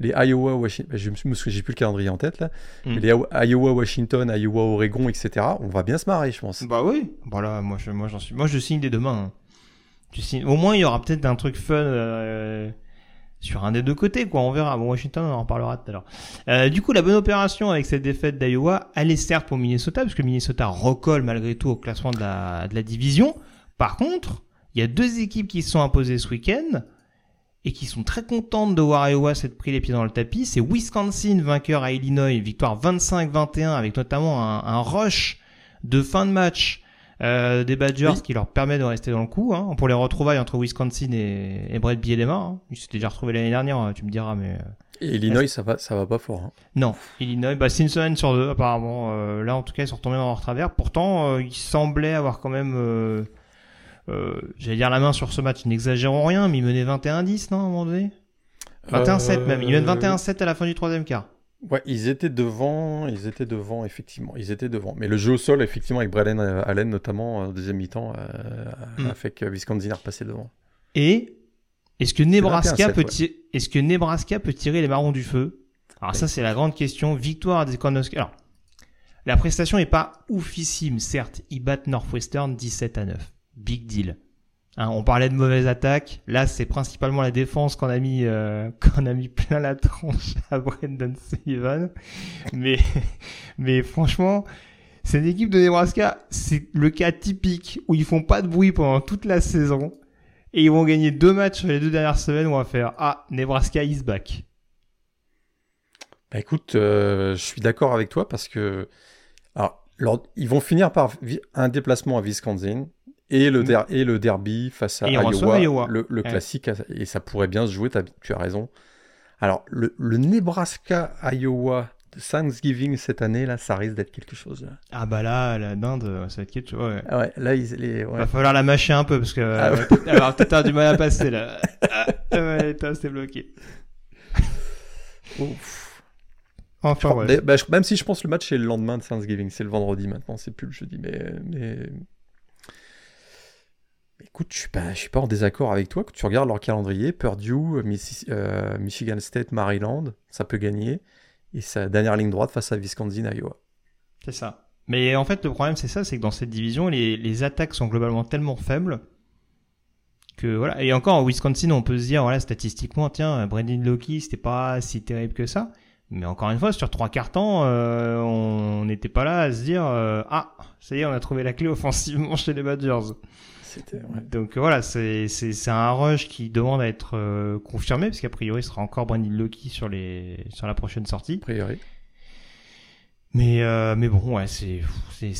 les Iowa, Washington, je me souviens, j'ai plus le calendrier en tête là, Mm. mais les Iowa, Washington, Iowa, Oregon, etc. On va bien se marrer, je pense. Bah oui. Voilà, moi je, moi j'en suis, moi je signe dès demain. hein. Tu signes- Au moins il y aura peut-être un truc fun euh, sur un des deux côtés, quoi. On verra. Bon, Washington, on en reparlera tout à l'heure. Euh, du coup, la bonne opération avec cette défaite d'Iowa, elle est certes pour Minnesota, parce que Minnesota recolle malgré tout au classement de la, de la division. Par contre, il y a deux équipes qui se sont imposées ce week-end et qui sont très contentes de voir Iowa s'être pris les pieds dans le tapis. C'est Wisconsin, vainqueur à Illinois, victoire 25-21 avec notamment un rush de fin de match euh, des Badgers Oui. qui leur permet de rester dans le coup. Hein, pour les retrouvailles entre Wisconsin et, et Brett Bielema. Hein. Ils s'étaient déjà retrouvés l'année dernière, hein, tu me diras, mais... euh, Et Illinois, ça va, ça va pas fort. hein. non, Illinois, bah, c'est une semaine sur deux apparemment. Euh, là, en tout cas, ils sont retombés dans leur travers. Pourtant, euh, ils semblaient avoir quand même, euh, euh, j'allais dire la main sur ce match. N'exagérons rien, mais ils menaient 21-10, non, à un moment donné? 21-7 même. Ils mènent Euh, 21-7 à la fin du troisième quart. Ouais, ils étaient devant, ils étaient devant, effectivement. Ils étaient devant. Mais le jeu au sol, effectivement, avec Braden euh, Allen, notamment, en deuxième mi-temps, euh, Mm. a fait que Wisconsin a repassé devant. Et est-ce que Nebraska 21-7, peut ouais. tirer, est-ce que Nebraska peut tirer les marrons du feu? Alors ça, c'est la grande question. Victoire des Cornhuskers. Alors, la prestation est pas oufissime, certes. Ils battent Northwestern 17 à 9. Big deal. Hein, on parlait de mauvaise attaque. Là, c'est principalement la défense qu'on a mis, euh, qu'on a mis plein la tronche à Brendan Sullivan. Mais, mais franchement, cette équipe de Nebraska, c'est le cas typique où ils font pas de bruit pendant toute la saison et ils vont gagner deux matchs sur les deux dernières semaines où on va faire ah Nebraska is back. Bah écoute, euh, je suis d'accord avec toi parce que alors, ils vont finir par un déplacement à Wisconsin et le, der- et le derby face à Mm. Iowa, le, le Ouais. classique, et ça pourrait bien se jouer, t'as- tu as raison. Alors, le, le Nebraska-Iowa de Thanksgiving cette année, là, ça risque d'être quelque chose. là. Ah bah là la dinde ça va être quelque chose. Ouais. Ah ouais, là, ils, les, ouais. Va falloir la mâcher un peu parce que Ah euh, va peut-être- avoir du mal à passer là. Ah, ouais, c'est bloqué. Ouf. Enfin bah, je- même si je pense que le match est le lendemain de Thanksgiving, c'est le vendredi maintenant, c'est plus le jeudi, mais, mais... Écoute, je suis pas, je suis pas en désaccord avec toi. Quand tu regardes leur calendrier, Purdue, Missi- euh, Michigan State, Maryland, ça peut gagner. Et sa dernière ligne droite face à Wisconsin, Iowa. C'est ça. Mais en fait, le problème, c'est ça, c'est que dans cette division, les, attaques sont globalement tellement faibles que voilà. Et encore, en Wisconsin, on peut se dire, voilà, statistiquement, tiens, Brendan Loki, c'était pas si terrible que ça. Mais encore une fois, sur trois quarts temps, euh, on n'était pas là à se dire, euh, ah, ça y est, on a trouvé la clé offensivement chez les Badgers. Ouais. Donc voilà, c'est un rush qui demande à être euh, confirmé parce qu'a priori, ce sera encore Brendan Loki sur les sur la prochaine sortie. A priori. Mais euh, mais bon, ouais, c'est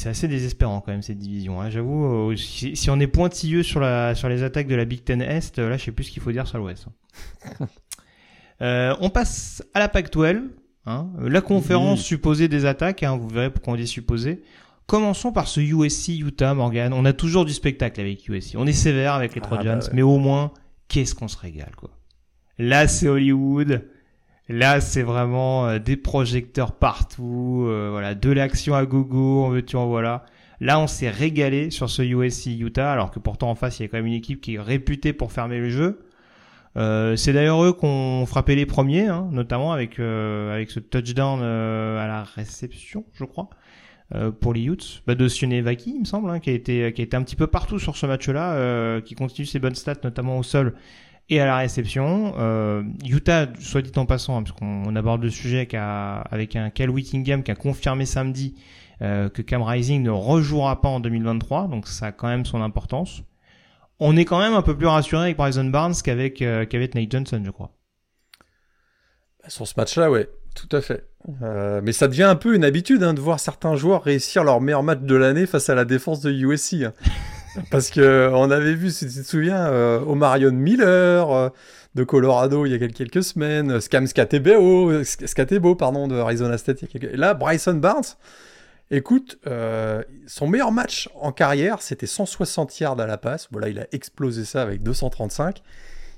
assez désespérant quand même cette division. Hein. J'avoue, euh, si, si on est pointilleux sur la sur les attaques de la Big Ten Est, euh, là, je sais plus ce qu'il faut dire sur l'Ouest. euh, on passe à la Pac-12. Hein. La conférence supposée des attaques, hein, vous verrez pourquoi on dit supposé. Commençons par ce USC Utah Morgan. On a toujours du spectacle avec USC. On est sévère avec les Ah, Trojans, bah ouais. mais au moins, qu'est-ce qu'on se régale quoi. Là, c'est Hollywood. Là, c'est vraiment euh, des projecteurs partout, euh, voilà, de l'action à gogo, en veux-tu, en voilà. Là, on s'est régalé sur ce USC Utah, alors que pourtant en face, il y a quand même une équipe qui est réputée pour fermer le jeu. Euh, c'est d'ailleurs eux qui ont frappé les premiers, hein, notamment avec euh, avec ce touchdown euh, à la réception, je crois, euh, pour les Utes, bah, de Sionevaki, il me semble, hein, qui a été qui a été un petit peu partout sur ce match-là, euh, qui continue ses bonnes stats, notamment au sol et à la réception. Euh, Utah, soit dit en passant, hein, parce qu'on on aborde le sujet un- avec un Cal Whittingham qui a confirmé samedi que Cam Rising ne rejouera pas en 2023, donc ça a quand même son importance. On est quand même un peu plus rassuré avec Bryson Barnes qu'avec qu'avec Nate Johnson, je crois. Sur ce match-là, ouais, tout à fait. Euh, mais ça devient un peu une habitude hein, de voir certains joueurs réussir leur meilleur match de l'année face à la défense de USC. hein. Parce que on avait vu, si tu te souviens, euh, Omarion Miller euh, de Colorado il y a quel- quelques semaines, euh, Scam Scatebo, euh, Sc- Scatebo, pardon, de Arizona State. Il y a quelques... Et là, Bryson Barnes, écoute, euh, son meilleur match en carrière, c'était 160 yards à la passe. Voilà, il a explosé ça avec 235.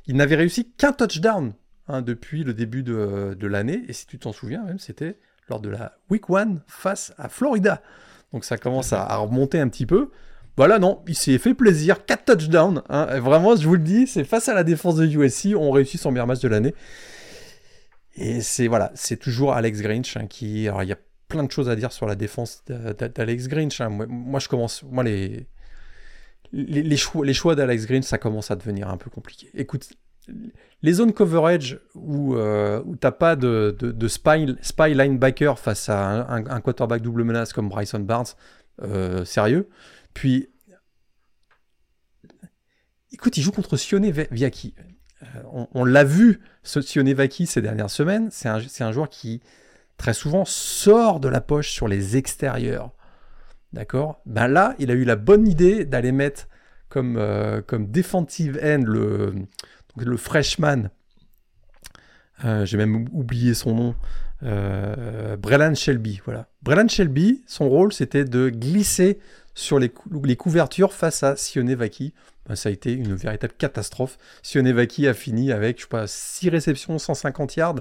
Il n'avait réussi qu'un touchdown hein, depuis le début de, l'année. Et si tu t'en souviens, même, c'était lors de la Week 1 face à Florida. Donc ça commence à, remonter un petit peu. Voilà, non, il s'est fait plaisir. 4 touchdowns. hein. Vraiment, je vous le dis, c'est face à la défense de USC, on réussit son meilleur match de l'année. Et c'est voilà, c'est toujours Alex Grinch hein, qui. Alors il y a plein de choses à dire sur la défense d'Alex Grinch. Moi, je commence. Moi, les, les, choix, les choix d'Alex Grinch, ça commence à devenir un peu compliqué. Écoute, les zones coverage où, euh, où t'as pas de, de, spy, linebacker face à un, quarterback double menace comme Bryson Barnes, euh, sérieux. Puis, écoute, il joue contre Sione Viaki. Euh, on, l'a vu, ce Sione Vaki ces dernières semaines. C'est un, un joueur qui, très souvent, sort de la poche sur les extérieurs. D'accord? Ben là, il a eu la bonne idée d'aller mettre comme, comme defensive end le, le freshman. Euh, j'ai même oublié son nom. Euh, Brelan Shelby. Voilà. Brelan Shelby, son rôle, c'était de glisser sur les, couvertures face à Sione Vaki. Ben, ça a été une véritable catastrophe. Sione Vaki a fini avec, je sais pas, 6 réceptions, 150 yards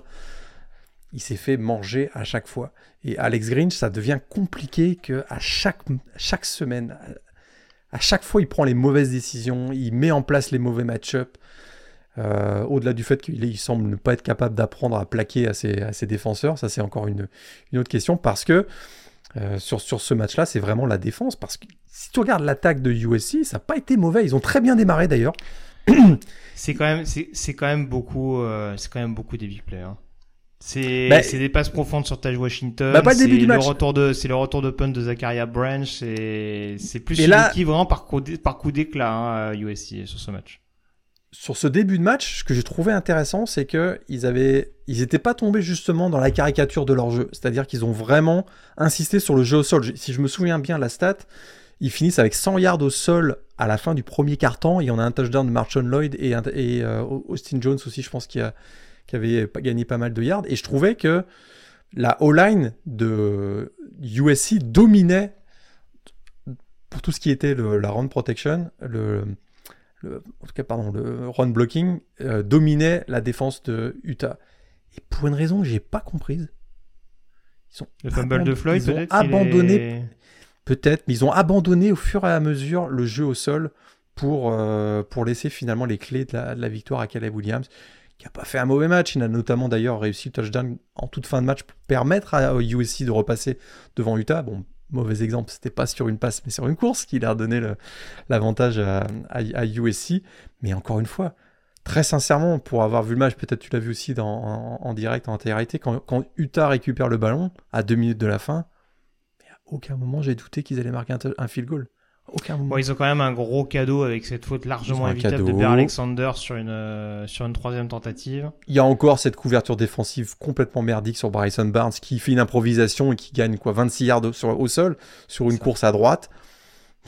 il s'est fait manger à chaque fois. Et Alex Grinch, ça devient compliqué que chaque, chaque semaine, à chaque fois, il prend les mauvaises décisions, il met en place les mauvais match-up. Euh, au-delà du fait qu'il semble ne pas être capable d'apprendre à plaquer à ses, à ses défenseurs, ça c'est encore une, une, autre question parce que euh, sur, sur ce match-là, c'est vraiment la défense. Parce que si tu regardes l'attaque de USC, ça n'a pas été mauvais. Ils ont très bien démarré d'ailleurs. c'est quand même, c'est quand même beaucoup, euh, c'est quand même beaucoup des big plays. Hein. Bah, c'est des passes profondes sur Taj Washington. Bah, pas le début du match. Retour de, c'est le retour de punt de Zachariah Branch. C'est plus une équipe vraiment par coup, par coup d'éclat hein, USC sur ce match. Sur ce début de match, ce que j'ai trouvé intéressant, c'est que ils avaient, ils étaient pas tombés justement dans la caricature de leur jeu. C'est-à-dire qu'ils ont vraiment insisté sur le jeu au sol. Si je me souviens bien la stat, ils finissent avec 100 yards au sol à la fin du premier quart-temps. Il y en a un touchdown de Marchon Lloyd et, euh, Austin Jones aussi, je pense, qui a, qui avait gagné pas mal de yards. Et je trouvais que la O-line de USC dominait pour tout ce qui était la run protection, en tout cas, pardon, le run blocking, euh, dominait la défense de Utah. Et pour une raison que j'ai pas comprise, ils ont le fumble de Floyd, ils ont abandonné, peut-être, mais ils ont abandonné au fur et à mesure le jeu au sol pour, euh, pour laisser finalement les clés de la, de la victoire à Caleb Williams qui n'a pas fait un mauvais match. Il a notamment d'ailleurs réussi le touchdown en toute fin de match pour permettre à USC de repasser devant Utah. Bon, mauvais exemple, c'était pas sur une passe, mais sur une course qui leur a donné l'avantage à, USC. Mais encore une fois, très sincèrement, pour avoir vu le match, peut-être tu l'as vu aussi en, direct, en intégralité, quand, Utah récupère le ballon à deux minutes de la fin, à aucun moment j'ai douté qu'ils allaient marquer un field goal. Bon, ils ont quand même un gros cadeau avec cette faute largement évitable de Bear Alexander sur une, euh, sur une troisième tentative. Il y a encore cette couverture défensive complètement merdique sur Bryson Barnes qui fait une improvisation et qui gagne quoi 26 yards au, sol sur une course à droite.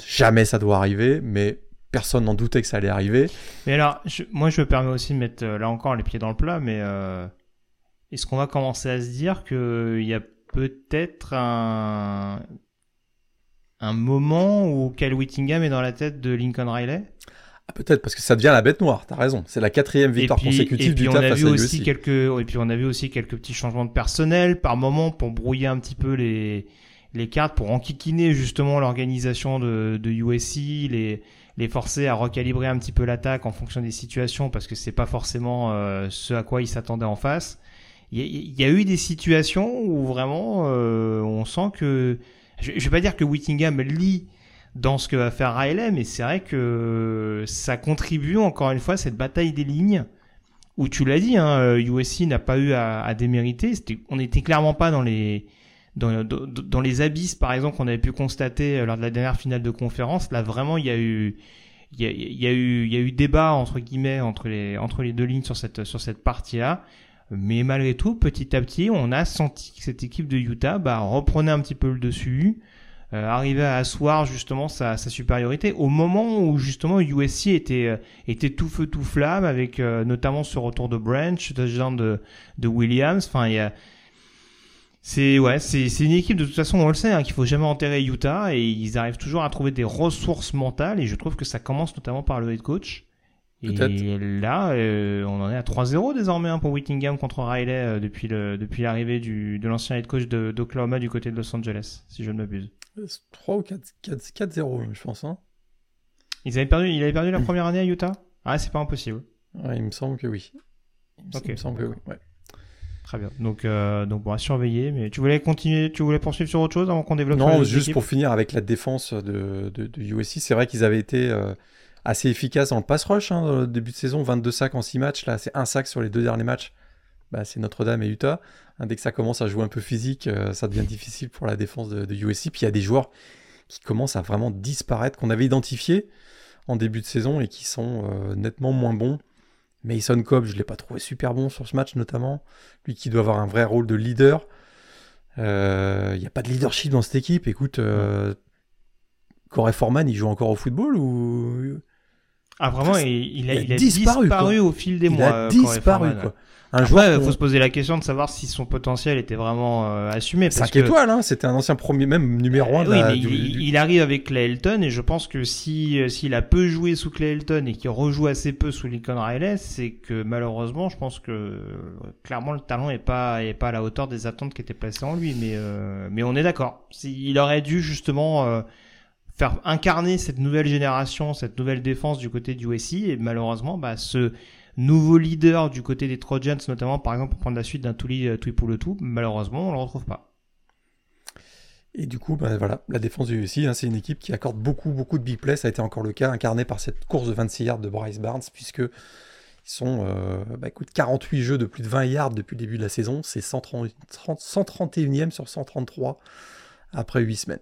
Jamais ça doit arriver, mais personne n'en doutait que ça allait arriver. Mais alors, moi je me permets aussi de mettre euh, là encore les pieds dans le plat, mais euh, est-ce qu'on va commencer à se dire qu'il y a peut-être un un moment où Kyle Whittingham est dans la tête de Lincoln Riley? Ah, Peut-être parce que ça devient la bête noire, t'as raison. C'est la quatrième victoire consécutive du on a vu aussi quelques Et puis on a vu aussi quelques petits changements de personnel par moment pour brouiller un petit peu les, les cartes, pour enquiquiner justement l'organisation de, de USC, les, les forcer à recalibrer un petit peu l'attaque en fonction des situations parce que c'est pas forcément euh, ce à quoi ils s'attendaient en face. Il y, a eu des situations où vraiment euh, on sent que je, je vais pas dire que Whittingham lit dans ce que va faire Riley, mais c'est vrai que ça contribue encore une fois à cette bataille des lignes où tu l'as dit, hein, USC n'a pas eu à, à démériter. on n'était clairement pas dans les abysses, par exemple, qu'on avait pu constater lors de la dernière finale de conférence. Là, vraiment, il y a eu débat entre guillemets entre les deux lignes sur cette sur cette partie-là. Mais malgré tout, petit à petit, on a senti que cette équipe de Utah bah, reprenait un petit peu le dessus, euh, arrivait à asseoir justement sa, sa, supériorité au moment où justement USC était euh, était tout feu tout flamme avec euh, notamment ce retour de Branch, de de Williams. Enfin, il y a c'est ouais, c'est une équipe de toute façon on le sait hein, qu'il faut jamais enterrer Utah et ils arrivent toujours à trouver des ressources mentales et je trouve que ça commence notamment par le head coach et là, euh, on en est à 3-0 désormais hein, pour Whittingham contre Riley euh, depuis le depuis l'arrivée du de l'ancien head coach d'Oklahoma du côté de Los Angeles, si je ne m'abuse. 3 ou 4-0, je pense. Hein. Ils avaient perdu, il avait perdu la première année à Utah? Ah, c'est pas impossible. Ouais, il me semble que oui. Il me, semble que oui, ouais. Très bien. Donc, euh, donc bon, à surveiller. Mais tu voulais continuer, tu voulais poursuivre sur autre chose avant qu'on développe Non, juste pour finir avec la défense de, de, de USC. C'est vrai qu'ils avaient été euh, assez efficaces dans le pass rush hein, dans le début de saison. 22 sacs en 6 matchs. Là, c'est un sac sur les deux derniers matchs. Bah, c'est Notre-Dame et Utah. Hein, dès que ça commence à jouer un peu physique, euh, ça devient difficile pour la défense de, USC. Puis il y a des joueurs qui commencent à vraiment disparaître, qu'on avait identifiés en début de saison et qui sont euh, nettement moins bons. Mason Cobb, je ne l'ai pas trouvé super bon sur ce match notamment. Lui qui doit avoir un vrai rôle de leader. Il euh, n'y a pas de leadership dans cette équipe. Écoute, Corey Foreman, il joue encore au football ou... Ah vraiment, il, il, a, il, a, disparu, au fil des il mois. A disparu quoi. Un joueur. Il faut se poser la question de savoir si son potentiel était vraiment euh, assumé. 5 étoiles, hein, c'était un ancien premier, même numéro 1 euh, oui, mais il, il, arrive avec Clay Elton et je pense que si euh, s'il a peu joué sous Clay Elton et qu'il rejoue assez peu sous Lincoln Riley, c'est que malheureusement, je pense que euh, clairement le talent est pas est pas à la hauteur des attentes qui étaient placées en lui. Mais euh, mais on est d'accord. Il aurait dû justement faire incarner cette nouvelle génération, cette nouvelle défense du côté du USC et malheureusement, bah ce nouveau leader du côté des Trojans, notamment par exemple pour prendre la suite d'un Touli euh, tout, malheureusement on le retrouve pas. Et du coup, ben voilà, la défense du USC, hein, c'est une équipe qui accorde beaucoup, beaucoup de big plays. Ça a été encore le cas, incarné par cette course de 26 yards de Bryce Barnes, puisque ils sont, euh, bah, écoute, 48 jeux de plus de 20 yards depuis le début de la saison. C'est 131e sur 133 après 8 semaines.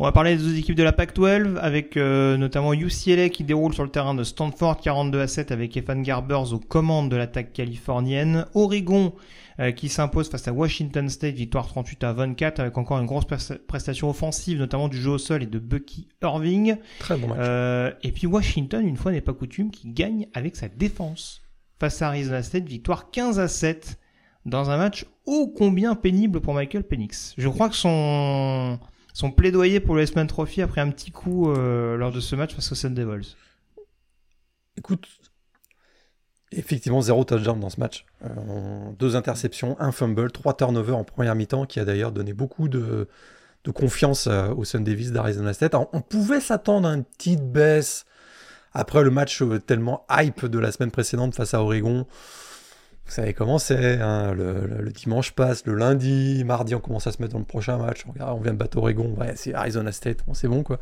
On va parler des autres équipes de la Pac-12 avec euh, notamment UCLA qui déroule sur le terrain de Stanford 42 à 7 avec Evan Garbers aux commandes de l'attaque californienne. Oregon euh, qui s'impose face à Washington State, victoire 38 à 24 avec encore une grosse prestation offensive notamment du jeu au sol et de Bucky Irving. Très bon match. Euh, et puis Washington, une fois n'est pas coutume, qui gagne avec sa défense face à Arizona State, victoire 15 à 7 dans un match ô combien pénible pour Michael Penix. Je crois que son son plaidoyer pour le S-Man Trophy a pris un petit coup euh, lors de ce match face aux Sun Devils. Écoute, effectivement, zéro touchdown dans ce match. Euh, deux interceptions, un fumble, trois turnovers en première mi-temps, qui a d'ailleurs donné beaucoup de, confiance euh, aux Sun Devils d'Arizona State. on pouvait s'attendre à une petite baisse après le match tellement hype de la semaine précédente face à Oregon. Vous savez comment c'est, hein, le, dimanche passe, le lundi, mardi on commence à se mettre dans le prochain match, on, regarde, on vient de battre Oregon, ouais, c'est Arizona State, bon, c'est bon quoi.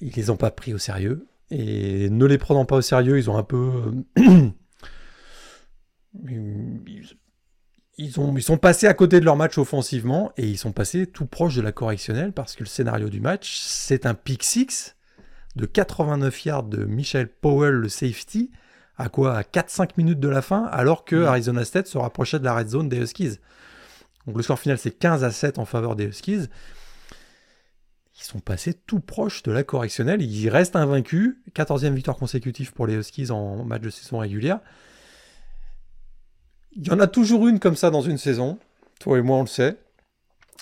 Ils les ont pas pris au sérieux, et ne les prenant pas au sérieux, ils ont un peu... ils, ont, ils sont passés à côté de leur match offensivement, et ils sont passés tout proche de la correctionnelle, parce que le scénario du match, c'est un pick six de 89 yards de Michel Powell, le safety, à quoi? À 4-5 minutes de la fin, alors que Arizona State se rapprochait de la red zone des Huskies. Donc le score final, c'est 15 à 7 en faveur des Huskies. Ils sont passés tout proche de la correctionnelle. Ils restent invaincus. 14e victoire consécutive pour les Huskies en match de saison régulière. Il y en a toujours une comme ça dans une saison. Toi et moi, on le sait.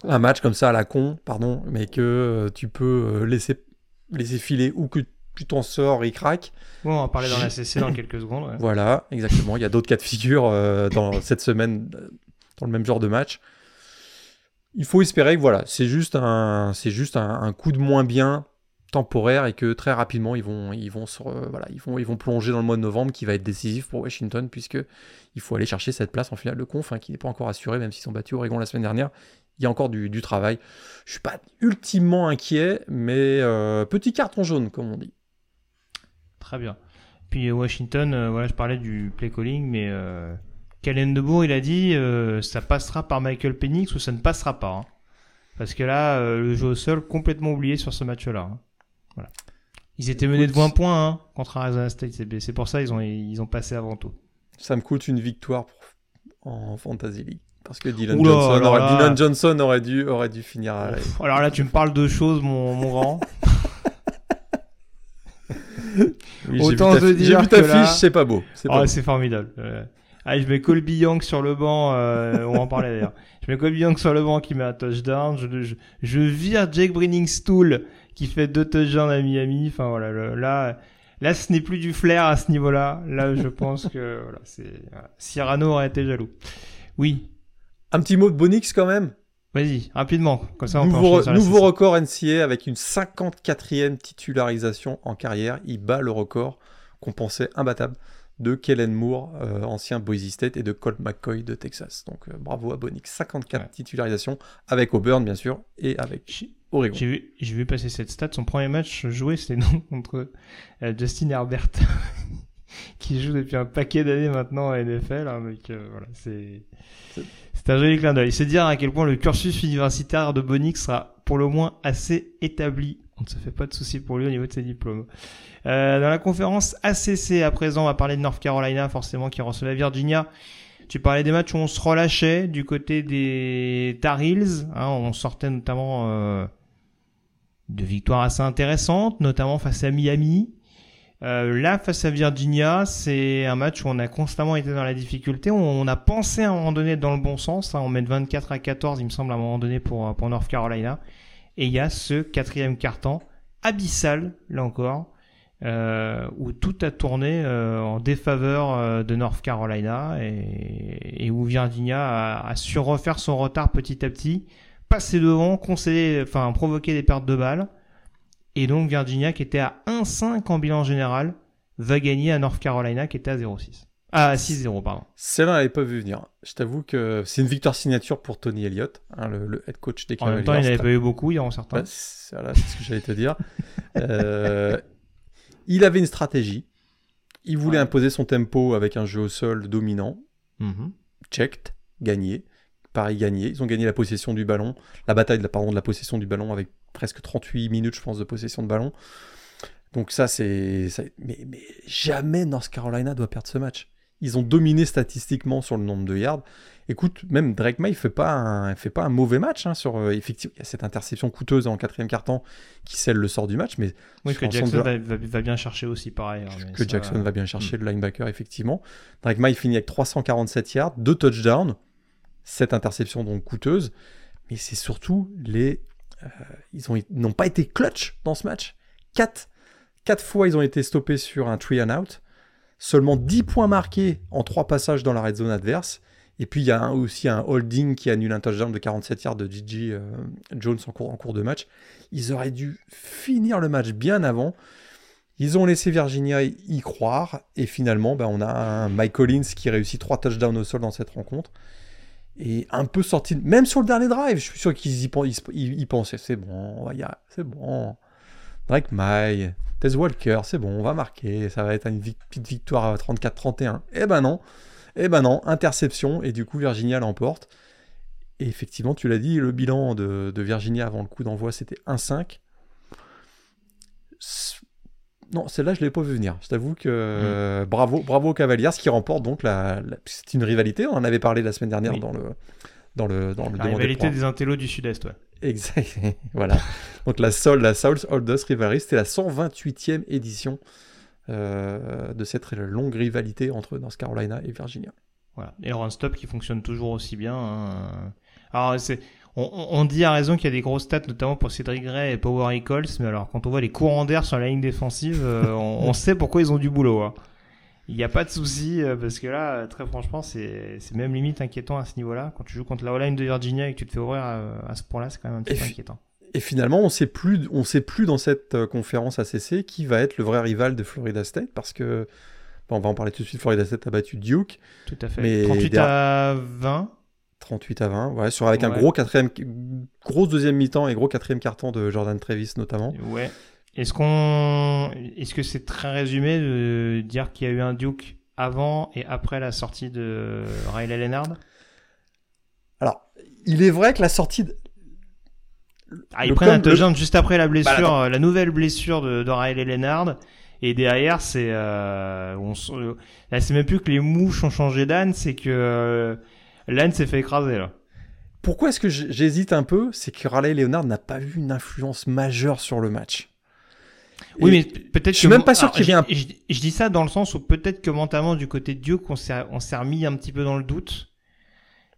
Un match comme ça à la con, pardon, mais que euh, tu peux euh, laisser, laisser filer ou que tu t'en sors, il craque. on va en parler dans la CC dans quelques secondes. Voilà, exactement. Il y a d'autres cas de figure euh, dans cette semaine dans le même genre de match. Il faut espérer que voilà, c'est juste un, c'est juste un, coup de moins bien temporaire et que très rapidement ils vont, ils vont voilà, ils vont, ils vont plonger dans le mois de novembre qui va être décisif pour Washington puisque il faut aller chercher cette place en finale de conf hein, qui n'est pas encore assurée même s'ils sont battus Oregon la semaine dernière il y a encore du, travail. Je suis pas ultimement inquiet, mais euh, petit carton jaune, comme on dit. Très bien. Puis euh, Washington, euh, voilà, je parlais du play calling, mais euh, Kalen DeBoer, il a dit ça passera par Michael Penix ou ça ne passera pas. Hein. Parce que là, le jeu au sol complètement oublié sur ce match-là. Hein. Voilà. Ils étaient menés de 20 points hein, contre Arizona State. C'est pour ça ils ont ils ont passé avant tout. Ça me coûte une victoire en Fantasy League. Parce que Dylan, Johnson, aurait, Dylan Johnson, aurait, dû, aurait dû finir. À... Alors là, tu me parles de choses, mon, mon grand. Autant te dire J'ai vu ta fiche, c'est pas beau. C'est oh, formidable. Allez, je mets Colby Young sur le banc. Euh, on en parler d'ailleurs. Je mets Colby Young sur le banc qui met un touchdown. Je, je, je vire Jake Stool qui fait deux touchdowns à Miami. Enfin voilà, là, là, ce n'est plus du flair à ce niveau-là. Là, je pense que voilà, c'est Cyrano aurait été jaloux. Oui. Un petit mot de Bonix quand même? Vas-y, rapidement. Comme ça, on nouveau, nouveau record NCA avec une 54e titularisation en carrière. Il bat le record qu'on pensait imbattable de Kellen Moore, euh, ancien Boise State, et de Colt McCoy de Texas. Donc euh, bravo à Bonix. 54 titularisations avec Auburn, bien sûr, et avec Oregon. J'ai vu, vu, passer cette stat. Son premier match joué, c'était contre euh, Justin Herbert, qui joue depuis un paquet d'années maintenant à NFL. Hein, donc voilà, c'est. C'est un joli clin d'œil. C'est dire à quel point le cursus universitaire de Bonix sera pour le moins assez établi. On ne se fait pas de soucis pour lui au niveau de ses diplômes. Euh, dans la conférence ACC, à présent, on va parler de North Carolina, forcément, qui recevait Virginia. Tu parlais des matchs où on se relâchait du côté des Tar Heels. Hein, on sortait notamment euh, de victoires assez intéressantes, notamment face à Miami. Euh, là, face à Virginia, c'est un match où on a constamment été dans la difficulté. On, a pensé à un moment donné dans le bon sens. Hein, on met 24 à 14, il me semble, à un moment donné pour, pour North Carolina. Et il y a ce quatrième carton abyssal, là encore, euh, où tout a tourné euh, en défaveur euh, de North Carolina et, où Virginia a, su refaire son retard petit à petit, passer devant, concéder, enfin provoquer des pertes de balles. Et donc Virginia, qui était à 1-5 en bilan général, va gagner à North Carolina, qui était à 0-6. Ah, 6-0, pardon. Celle-là, elle n'avait pas vu venir. Je t'avoue que c'est une victoire signature pour Tony Elliott, hein, le, head coach des Cavaliers. En même temps, il n'avait pas eu beaucoup, il y a certains. Bah, c'est ce que j'allais te dire. euh, il avait une stratégie. Il voulait imposer son tempo avec un jeu au sol dominant. Mm Checked, gagné. Paris gagné. Ils ont gagné la possession du ballon. La bataille de la, pardon, de la possession du ballon avec presque 38 minutes, je pense, de possession de ballon. Donc ça, c'est... Mais, mais jamais North Carolina doit perdre ce match. Ils ont dominé statistiquement sur le nombre de yards. Écoute, même Drake May fait pas un, fait pas un mauvais match hein, sur euh, effectivement il y a cette interception coûteuse en quatrième quart-temps qui scelle le sort du match, mais oui que Jackson va, bien chercher aussi pareil. Hein, que Jackson va bien chercher hmm. le linebacker effectivement. Drake May finit avec 347 yards, deux touchdowns, cette interception donc coûteuse, mais c'est surtout les ils ont n'ont pas été clutch dans ce match. Quatre, fois ils ont été stoppés sur un three and out. Seulement 10 points marqués en trois passages dans la red zone adverse. Et puis il y a aussi un holding qui annule un touchdown de 47 yards de Gigi euh, Jones en cours, de match. Ils auraient dû finir le match bien avant. Ils ont laissé Virginia y croire. Et finalement, ben, on a Mike Collins qui réussit trois touchdowns au sol dans cette rencontre. Et un peu sorti, même sur le dernier drive, je suis sûr qu'ils y, pensaient. C'est bon, c'est bon. Drake May, Tess Walker, c'est bon, on va marquer. Ça va être une petite victoire à 34-31. Eh ben non. Eh ben non, interception, et du coup Virginia l'emporte. Et effectivement, tu l'as dit, le bilan de, Virginia avant le coup d'envoi, c'était 1-5. Non, celle-là, je ne l'ai pas vu venir. Je t'avoue que mm. bravo, bravo aux Cavaliers qui remporte donc la. c'est une rivalité, on en avait parlé la semaine dernière dans le. Dans le, dans la rivalité des, intellos du Sud-Est, ouais. Exact. voilà. donc la Soul, la Souls Oldest Rivalry, c'était la 128e édition euh, de cette longue rivalité entre North Carolina et Virginia. Voilà. Et le run-stop qui fonctionne toujours aussi bien. Hein. Alors, c'est, on, dit à raison qu'il y a des grosses stats, notamment pour Cédric Gray et Power Eccles, mais alors quand on voit les courants d'air sur la ligne défensive, euh, on, sait pourquoi ils ont du boulot. Hein. Il n'y a pas de souci, euh, parce que là, très franchement, c'est, même limite inquiétant à ce niveau-là. Quand tu joues contre la O-line de Virginia et que tu te fais ouvrir à, ce point-là, c'est quand même un petit peu inquiétant. Et finalement, on sait plus, on sait plus dans cette euh, conférence ACC qui va être le vrai rival de Florida State parce que on va en parler tout de suite. Florida State a battu Duke. Tout à fait. Mais 38 à 20. 38 à 20, ouais, sur avec un gros quatrième, grosse deuxième mi-temps et gros quatrième carton de Jordan Travis notamment. Ouais. Est-ce qu'on, est-ce que c'est très résumé de dire qu'il y a eu un Duke avant et après la sortie de Riley Leonard? Alors, il est vrai que la sortie, de... Ah, ils prennent un touchdown juste après la blessure, bah, la nouvelle blessure de, de Riley Leonard. Et derrière, c'est, euh, on, là, c'est même plus que les mouches ont changé d'âne, c'est que euh, l'âne s'est fait écraser là. Pourquoi est-ce que j'hésite un peu C'est que Riley Leonard n'a pas eu une influence majeure sur le match. Oui, mais peut-être. Je suis même pas sûr qu'il vient. Je, je, dis ça dans le sens où peut-être que mentalement, du côté de Dieu, qu'on s'est, on s'est remis un petit peu dans le doute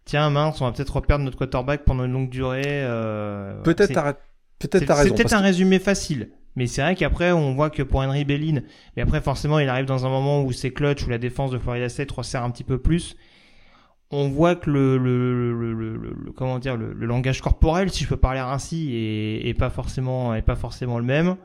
tiens mince, on va peut-être reperdre notre quarterback pendant une longue durée. Euh, peut-être peut-être raison. C'est peut-être un résumé facile. Mais c'est vrai qu'après, on voit que pour Henry Bellin, mais après, forcément, il arrive dans un moment où c'est clutch, où la défense de Florida State resserre un petit peu plus. On voit que le, le, le, le comment dire, le, langage corporel, si je peux parler ainsi, est, est pas forcément, est pas forcément le même.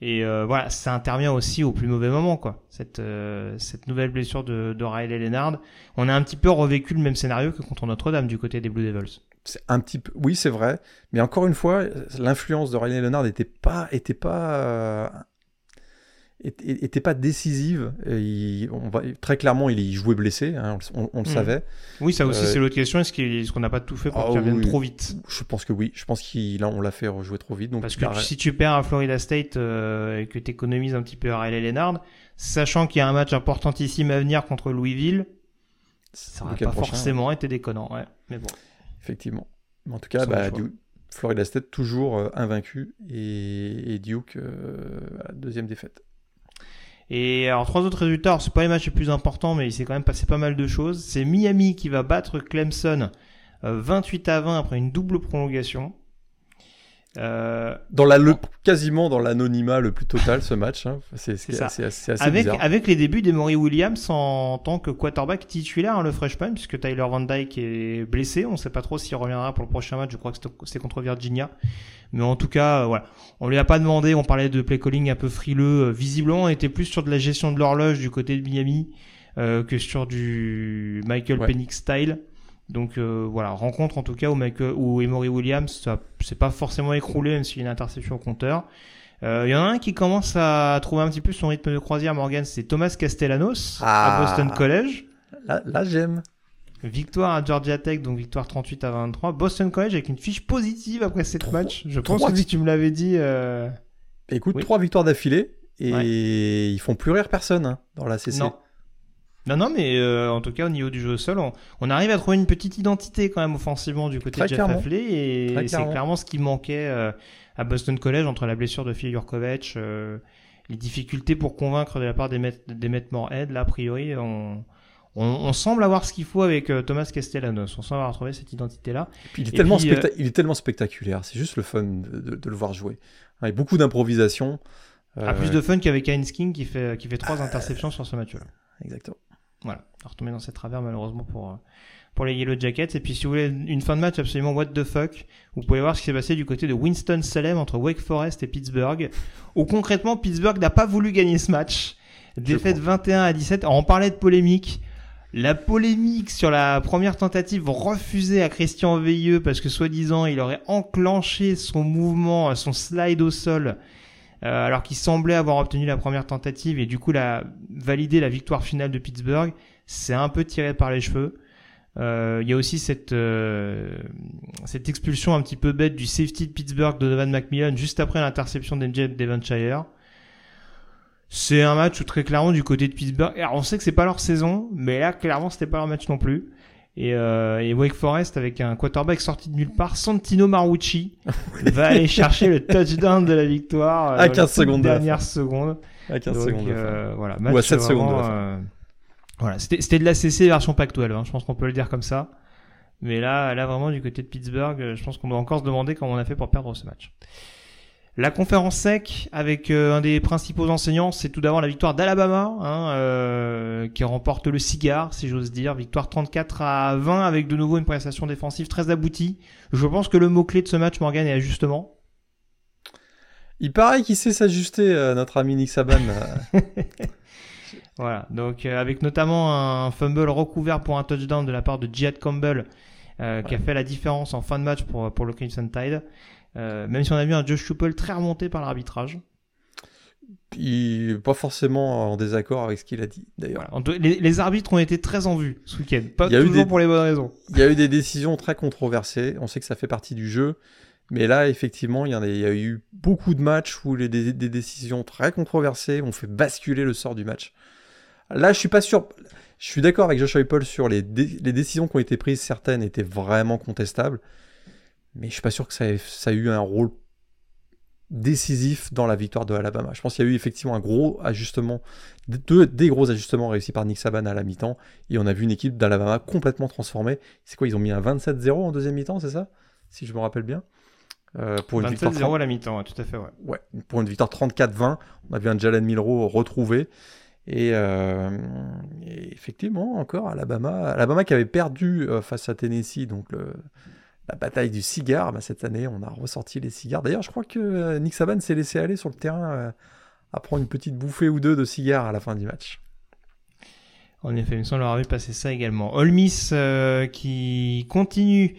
Et euh, voilà, ça intervient aussi au plus mauvais moment, quoi. Cette, euh, cette nouvelle blessure de, de Riley Leonard. On a un petit peu revécu le même scénario que contre Notre-Dame du côté des Blue Devils. C'est un petit peu, oui, c'est vrai. Mais encore une fois, l'influence de Riley Leonard n'était pas, était pas, euh, était pas décisive. Il, on va, très clairement, il jouait blessé, hein, on, on, le mmh. savait. Oui, ça aussi, euh, c'est l'autre question. Est-ce qu'on n'a pas tout fait pour ah, qu'il revienne trop vite? Je pense que oui. Je pense qu'on l'a fait rejouer trop vite. Donc Parce que si tu perds à Florida State euh, et que tu économises un petit peu à Riley Leonard, sachant qu'il y a un match importantissime à venir contre Louisville, ça n'aurait pas forcément été déconnant. Ouais. Mais bon. Effectivement. En tout cas, bah, Florida State toujours euh, invaincu et, Duke, deuxième défaite. Et alors trois autres résultats, c'est pas les matchs les plus importants, mais il s'est quand même passé pas mal de choses. C'est Miami qui va battre Clemson 28 euh, à 20 après une double prolongation. Euh, dans la, le, quasiment dans l'anonymat le plus total ce match, hein. c'est assez, assez, avec, bizarre. Avec les débuts d'Emory Williams en tant que quarterback titulaire, hein, le freshman, puisque Tyler Van Dyke est blessé, on ne sait pas trop s'il reviendra pour le prochain match, je crois que c'est contre Virginia. Mais en tout cas, euh, voilà. On lui a pas demandé, on parlait de play calling un peu frileux. Euh, visiblement, on était plus sur de la gestion de l'horloge du côté de Miami euh, que sur du Michael Penix style. Donc voilà, rencontre en tout cas où, Michael, où Emory Williams, ça s'est pas forcément écroulé même s'il y a une interception au compteur. Il y en a un qui commence à trouver un petit peu son rythme de croisière, Morgan, c'est Thomas Castellanos à ah. Boston College. là j'aime. Victoire à Georgia Tech, donc victoire 38 à 23. Boston College avec une fiche positive après cette match. Je pense que si tu me l'avais dit. Euh... Écoute, trois victoires d'affilée et ils font plus rire personne hein, dans la CC. Non. Non, non, mais euh, en tout cas, au niveau du jeu au sol, on, arrive à trouver une petite identité quand même offensivement du côté de Jeff Hafley et c'est clairement ce qui manquait euh, à Boston College entre la blessure de Phil Jurkovec, euh, les difficultés pour convaincre de la part des maîtres, des maîtres Morehead. Là, a priori, on, on, semble avoir ce qu'il faut avec euh, Thomas Castellanos. On semble avoir trouvé cette identité-là. il, est tellement euh, il est tellement spectaculaire. C'est juste le fun de, le voir jouer. Avec beaucoup d'improvisation. Euh... plus de fun qu'avec Heinz King qui fait, qui fait trois interceptions sur ce match-là. Exactement. Voilà. Retomber dans cette travers malheureusement pour, euh, pour les Yellow Jackets. Et puis si vous voulez une fin de match absolument what the fuck, vous pouvez voir ce qui s'est passé du côté de Winston-Salem entre Wake Forest et Pittsburgh. Où concrètement Pittsburgh n'a pas voulu gagner ce match. Défaite 21 à 17. Alors, on parlait de polémique. La polémique sur la première tentative refusée à Christian Veilleux parce que soi-disant il aurait enclenché son mouvement, son slide au sol, euh, alors qu'il semblait avoir obtenu la première tentative et du coup la validé la victoire finale de Pittsburgh, c'est un peu tiré par les cheveux. Euh, il y a aussi cette euh, cette expulsion un petit peu bête du safety de Pittsburgh de Donovan McMillan juste après l'interception d'NJ Devonshire. C'est un match où très clairement du côté de Pittsburgh, alors on sait que c'est pas leur saison, mais là clairement c'était pas leur match non plus. Et, euh, et, Wake Forest avec un quarterback sorti de nulle part, Santino Marucci, va aller chercher le touchdown de la victoire euh, à 15 secondes dernière seconde. À 15 secondes. Euh, voilà, Ou à 7 secondes. De euh, voilà, c'était c'était de la CC version Pac-12, hein, je pense qu'on peut le dire comme ça. Mais là, là vraiment du côté de Pittsburgh, je pense qu'on doit encore se demander comment on a fait pour perdre ce match. La conférence sec avec euh, un des principaux enseignants, c'est tout d'abord la victoire d'Alabama, hein, euh, qui remporte le cigare, si j'ose dire. Victoire 34 à 20 avec de nouveau une prestation défensive très aboutie. Je pense que le mot-clé de ce match, Morgan, est ajustement. Il paraît qu'il sait s'ajuster, euh, notre ami Nick Saban. voilà, donc avec notamment un fumble recouvert pour un touchdown de la part de Jihad Campbell, qui a fait la différence en fin de match pour, pour le Crimson Tide. Euh, même si on a vu un Josh Chuppel très remonté par l'arbitrage. Il pas forcément en désaccord avec ce qu'il a dit d'ailleurs. Les, arbitres ont été très en vue ce week-end, pas toujours pour les bonnes raisons. Il y a eu des décisions très controversées. On sait que ça fait partie du jeu, mais là effectivement il y, a, il y a eu beaucoup de matchs où les, des, décisions très controversées ont fait basculer le sort du match. Là je suis pas sûr. Je suis d'accord avec Josh Heupel sur les, les décisions qui ont été prises. Certaines étaient vraiment contestables mais je suis pas sûr que ça ait, ça eu un rôle décisif dans la victoire de Alabama. Je pense qu'il y a eu effectivement un gros ajustement, deux, des gros ajustements réussis par Nick Saban à la mi-temps, et on a vu une équipe d'Alabama complètement transformée. C'est quoi, ils ont mis un 27-0 en deuxième mi-temps, c'est ça? Si je me rappelle bien euh, pour une 27 0 à la mi-temps, tout à fait, ouais. ouais. Pour une victoire 34-20, on a vu un Jalen Milrow retrouvé. Et, euh, et, effectivement, encore Alabama, Alabama qui avait perdu euh, face à Tennessee, donc le, la bataille du cigare. Bah, cette année, on a ressorti les cigares. D'ailleurs, je crois que euh, Nick Saban s'est laissé aller sur le terrain euh, à prendre une petite bouffée ou deux de cigares à la fin du match. En effet, il me semble avoir vu passer ça également. Olmis euh, qui continue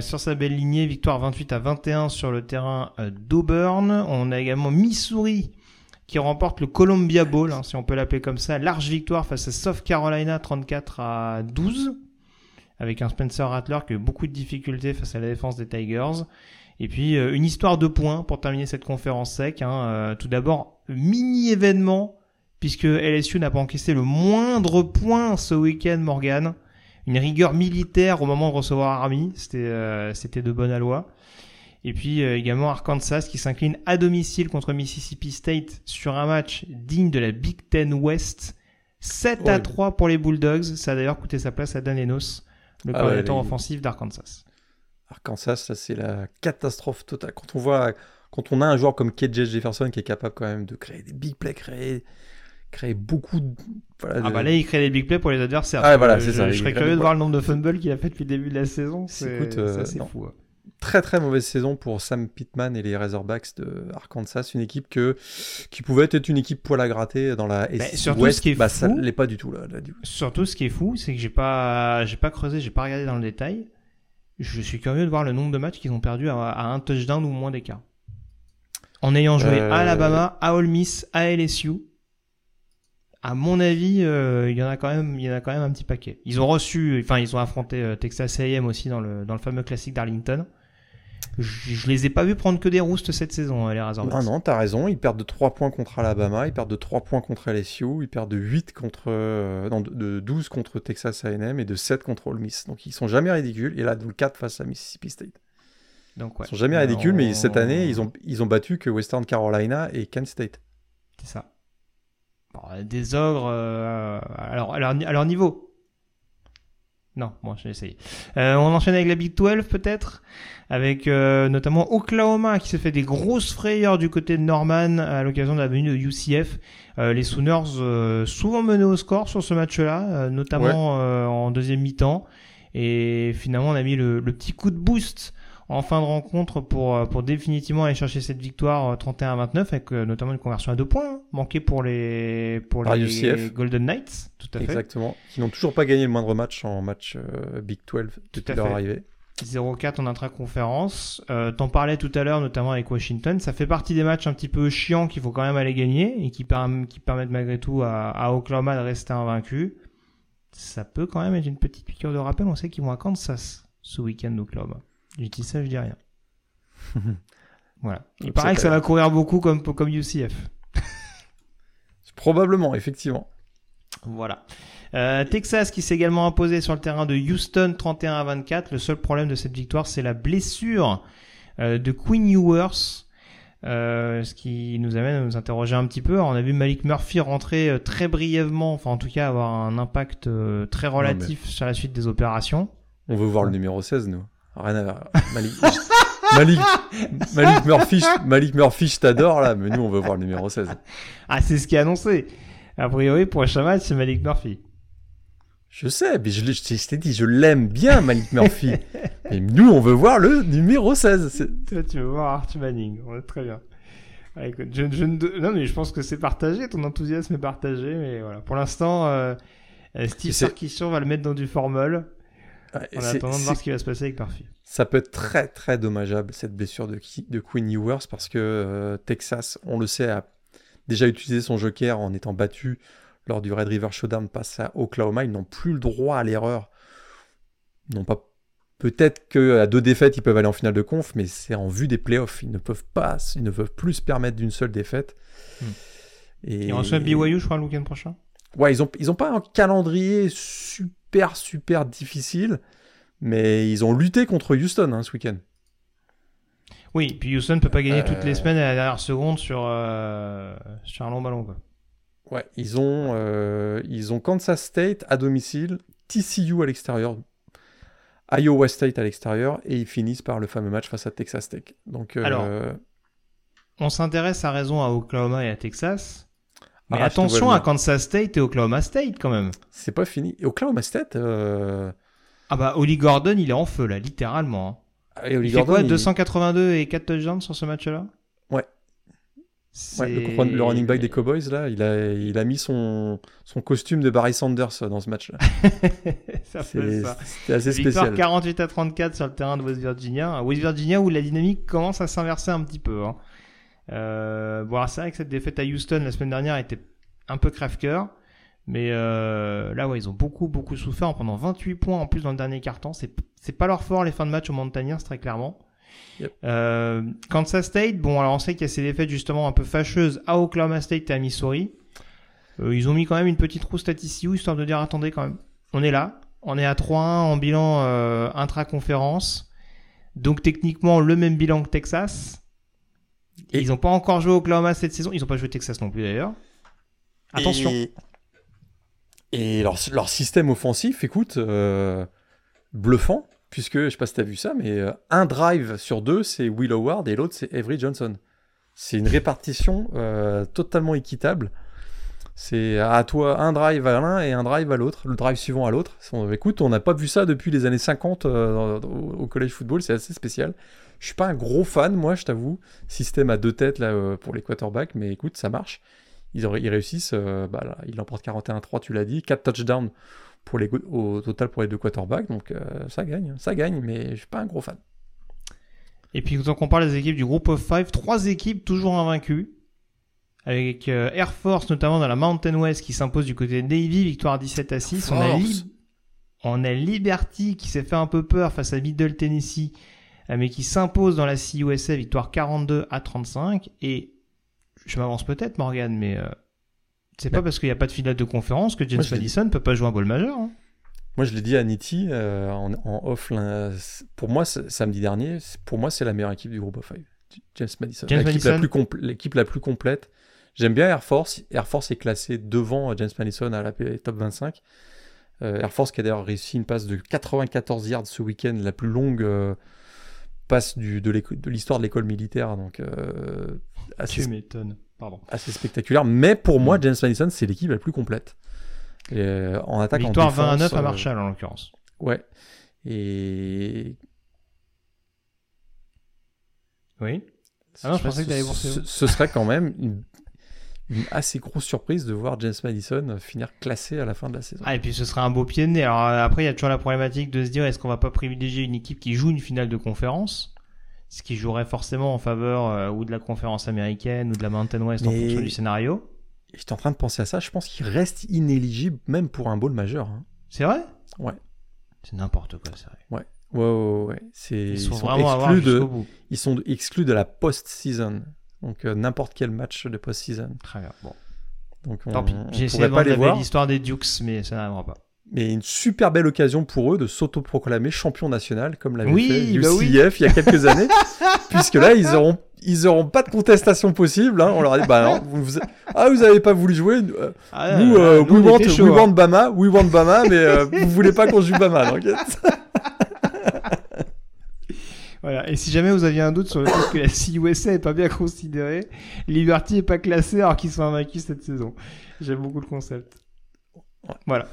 sur sa belle lignée, victoire 28 à 21 sur le terrain d'Auburn. On a également Missouri qui remporte le Columbia Bowl, hein, si on peut l'appeler comme ça. Large victoire face à South Carolina 34 à 12 avec un Spencer Rattler qui a eu beaucoup de difficultés face à la défense des Tigers. Et puis euh, une histoire de points pour terminer cette conférence sec. Hein. Euh, tout d'abord, mini événement puisque LSU n'a pas encaissé le moindre point ce week-end, Morgan. Une rigueur militaire au moment de recevoir Army, c'était euh, c'était de bonne loi. Et puis également Arkansas qui s'incline à domicile contre Mississippi State sur un match digne de la Big Ten West. 7 à 3 pour les Bulldogs. Ça a d'ailleurs coûté sa place à Dan Enos le ah coordinateur offensif d'Arkansas. Arkansas, ça c'est la catastrophe totale. Quand on voit, quand on a un joueur comme KJ Jefferson qui est capable quand même de créer des big plays, créer, créer beaucoup de... ah bah là il crée des big plays pour les adversaires. Ah voilà, c'est ça. Je serais curieux de voir le nombre de fumbles qu'il a fait depuis le début de la saison. C'est euh, fou. Très très mauvaise saison pour Sam Pittman et les Razorbacks de Arkansas, une équipe que, qui pouvait être une équipe poil à gratter dans la S surtout ce qui est bah, fou, ça l'est pas du tout là, Surtout ce qui est fou, c'est que j'ai pas j'ai pas creusé, j'ai pas regardé dans le détail. Je suis curieux de voir le nombre de matchs qu'ils ont perdu à, un touchdown ou moins d'écart. En ayant joué à Alabama, à Ole Miss, à LSU, à mon avis, euh, il y en a quand même, il y en a quand même un petit paquet. Ils ont reçu, enfin, ils ont affronté euh, Texas A&M aussi dans le dans le fameux classique d'Arlington. Je, je, les ai pas vus prendre que des roustes cette saison, les Razorbacks. Non, non, t'as raison. Ils perdent de 3 points contre Alabama, ils perdent de 3 points contre LSU, ils perdent de 8 contre, euh, non, de 12 contre Texas A&M et de 7 contre Ole Miss. Donc ils sont jamais ridicules. Et là, donc 4 face à Mississippi State. Donc, ouais. Ils sont jamais ridicules, mais cette année, ils ont, ils ont battu que Western Carolina et Kent State. C'est ça. des ogres, euh, alors, alors, à leur niveau. Non, bon, j'ai essayé. Euh, on enchaîne avec la Big 12 peut-être avec euh, notamment Oklahoma qui se fait des grosses frayeurs du côté de Norman à l'occasion de la venue de UCF. Euh, les Sooners euh, souvent menés au score sur ce match-là, notamment en deuxième mi-temps. Et finalement, on a mis le, petit coup de boost en fin de rencontre pour, pour définitivement aller chercher cette victoire 31 à 29 avec notamment une conversion à deux points hein, manquée pour les, pour les Golden Knights. Tout à fait. Exactement. Qui n'ont toujours pas gagné le moindre match en match Big 12 depuis leur arrivée. 0-4 en intra-conférence. Euh, T'en parlais tout à l'heure, notamment avec Washington. Ça fait partie des matchs un petit peu chiants qu'il faut quand même aller gagner et qui, qui permettent malgré tout à, à, Oklahoma de rester invaincu. Ça peut quand même être une petite piqûre de rappel. On sait qu'ils vont à Kansas ce week-end d'Oklahoma. Je dis ça, je dis rien. voilà. Il paraît que ça va courir beaucoup comme, comme UCF. Probablement, effectivement. Voilà. Euh, Texas qui s'est également imposé sur le terrain de Houston 31 à 24. Le seul problème de cette victoire, c'est la blessure euh, de Quinn Ewers. Euh, ce qui nous amène à nous interroger un petit peu. on a vu Malik Murphy rentrer très brièvement, enfin en tout cas avoir un impact très relatif sur la suite des opérations. On veut voir le numéro 16, nous. Rien à voir. Malik, Malik, Malik Murphy, Malik Murphy, je t'adore là, mais nous on veut voir le numéro 16. Ah, c'est ce qui est annoncé. A priori, prochain match, c'est Malik Murphy. Je sais, mais je, je, t'ai dit, je l'aime bien, Malik Murphy. Et nous, on veut voir le numéro 16. Toi, tu veux voir Arthur Manning. très bien. Ah, écoute, je, je, non, mais je pense que c'est partagé. Ton enthousiasme est partagé. Mais voilà. Pour l'instant, euh, Steve Sarkisian va le mettre dans du formol. En attendant de voir ce qui va se passer avec Murphy. Ça peut être très, très dommageable, cette blessure de, de Queen Ewers, parce que euh, Texas, on le sait, a déjà utilisé son joker en étant battu lors du Red River Showdown passe à Oklahoma, ils n'ont plus le droit à l'erreur. Non pas peut-être qu'à deux défaites ils peuvent aller en finale de conf, mais c'est en vue des playoffs. Ils ne peuvent pas, ils ne peuvent plus se permettre d'une seule défaite. Hmm. Et ils reçoivent BYU, je crois, le week-end prochain? Ouais, ils ont ils ont pas un calendrier super super difficile, mais ils ont lutté contre Houston hein, ce week-end. Oui, puis Houston ne peut pas gagner toutes les euh. semaines à la dernière seconde sur, euh, sur un long ballon. Quoi. Ouais, ils ont, euh, ils ont Kansas State à domicile, TCU à l'extérieur, Iowa State à l'extérieur, et ils finissent par le fameux match face à Texas Tech. Donc, Alors, on s'intéresse à raison à Oklahoma et à Texas. Mais attention à Kansas State et Oklahoma State quand même. C'est pas fini. Oklahoma State. Euh, ah bah Oli Gordon, il est en feu là, littéralement. Hein. Et Oli Il fait quoi Gordon, il- 282 et 4 touchdowns sur ce match-là? Ouais. Le, le running back des Cowboys, là, il a, il a mis son, son costume de Barry Sanders dans ce match-là. ça fait C'est- ça. C'était assez Victoire spécial. 48 à 34 sur le terrain de West Virginia. West Virginia où la dynamique commence à s'inverser un petit peu. Hein. Euh, bon, c'est vrai que cette défaite à Houston la semaine dernière était un peu crève-cœur. Mais euh, là, ouais, ils ont beaucoup, beaucoup souffert en prenant 28 points en plus dans le dernier quart-temps. C'est, pas leur fort, les fins de match aux Montagnards, très clairement. Yep. Euh, Kansas State, bon, alors on sait qu'il y a ces défaites justement un peu fâcheuses à Oklahoma State et à Missouri. Euh, ils ont mis quand même une petite roue stat ici, histoire de dire attendez quand même, on est là, on est à 3-1 en bilan euh, intra-conférence. Donc techniquement le même bilan que Texas. Et- Ils n'ont pas encore joué Oklahoma cette saison. Ils n'ont pas joué Texas non plus d'ailleurs. Attention. Et, et leur, leur système offensif, écoute, euh, bluffant, puisque, je sais pas si tu as vu ça, mais euh, un drive sur deux, c'est Will Howard et l'autre, c'est Avery Johnson. C'est une répartition euh, totalement équitable. C'est à toi un drive à l'un et un drive à l'autre, le drive suivant à l'autre. On- Écoute, on n'a pas vu ça depuis les années 50 euh, au, college football, c'est assez spécial. Je suis pas un gros fan, moi, je t'avoue. Système à deux têtes euh, pour les quarterbacks, mais écoute, ça marche. Ils, réussissent, ils l'emportent 41-3, tu l'as dit, 4 touchdowns au total pour les deux quarterbacks, donc euh, ça gagne, ça gagne, mais je suis pas un gros fan. Et puis, tant qu'on parle des équipes du groupe of five, trois équipes toujours invaincues. Avec euh, Air Force, notamment dans la Mountain West, qui s'impose du côté de Navy, victoire 17 à 6. On a, Force. Lib- on a Liberty qui s'est fait un peu peur face à Middle Tennessee, euh, mais qui s'impose dans la CUSA, victoire 42 à 35. Et je m'avance peut-être, Morgan, mais euh, c'est pas parce qu'il n'y a pas de finale de conférence que James Madison ne peut pas jouer un ball majeur. hein. Moi, je l'ai dit à Nitti euh, en, en off, pour moi, samedi dernier, pour moi, c'est la meilleure équipe du groupe of five. James Madison. James L'équipe la, Madison. plus compl- l'équipe la plus complète. J'aime bien Air Force. Air Force est classé devant James Madison à la top 25. Euh, Air Force qui a d'ailleurs réussi une passe de 94 yards ce week-end, la plus longue euh, passe du, de l'histoire de l'école militaire. Donc, euh, assez, Tu m'étonnes. Pardon. assez spectaculaire. Mais pour moi, Mm. James Madison, c'est l'équipe la plus complète. Et, en attaque, Victoire en défense, 20 à 9 à Marshall, en l'occurrence. Ouais. Et Oui. Ah non, je pensais que ce- ce, ce serait quand même une, une assez grosse surprise de voir James Madison finir classé à la fin de la saison. Ah, et puis ce serait un beau pied de nez. Alors euh, après, il y a toujours la problématique de se dire est-ce qu'on va pas privilégier une équipe qui joue une finale de conférence? Ce qui jouerait forcément en faveur euh, ou de la conférence américaine ou de la Mountain West en fonction du scénario. J'étais en train de penser à ça, je pense qu'il reste inéligible même pour un bowl majeur. hein. C'est vrai? Ouais. C'est n'importe quoi, c'est vrai. Ouais, ouais, ouais. ouais. Ils, ils sont vraiment exclus de, bout. ils sont exclus de la post-season. Donc euh, n'importe quel match de post-season. Très bien. Bon. Donc on, Tant pis. J'ai essayé de pas vendre les la belle voir. histoire des Dukes, mais ça n'arrivera pas. Mais une super belle occasion pour eux de s'autoproclamer champion national, comme l'avait Oui, fait bah oui. Il y a quelques années, puisque là ils auront ils auront pas de contestation possible. hein. On leur a dit bah non, vous, vous- ah vous avez pas voulu jouer. euh, Ah, nous, euh, nous, we, want, était we chaud, hein. want Bama, we want Bama, mais euh, vous voulez pas qu'on joue Bama. Donc, Voilà. Et si jamais vous aviez un doute sur le fait que la CUSA est pas bien considérée, Liberty est pas classé alors qu'ils sont invaincus cette saison. J'aime beaucoup le concept. Voilà.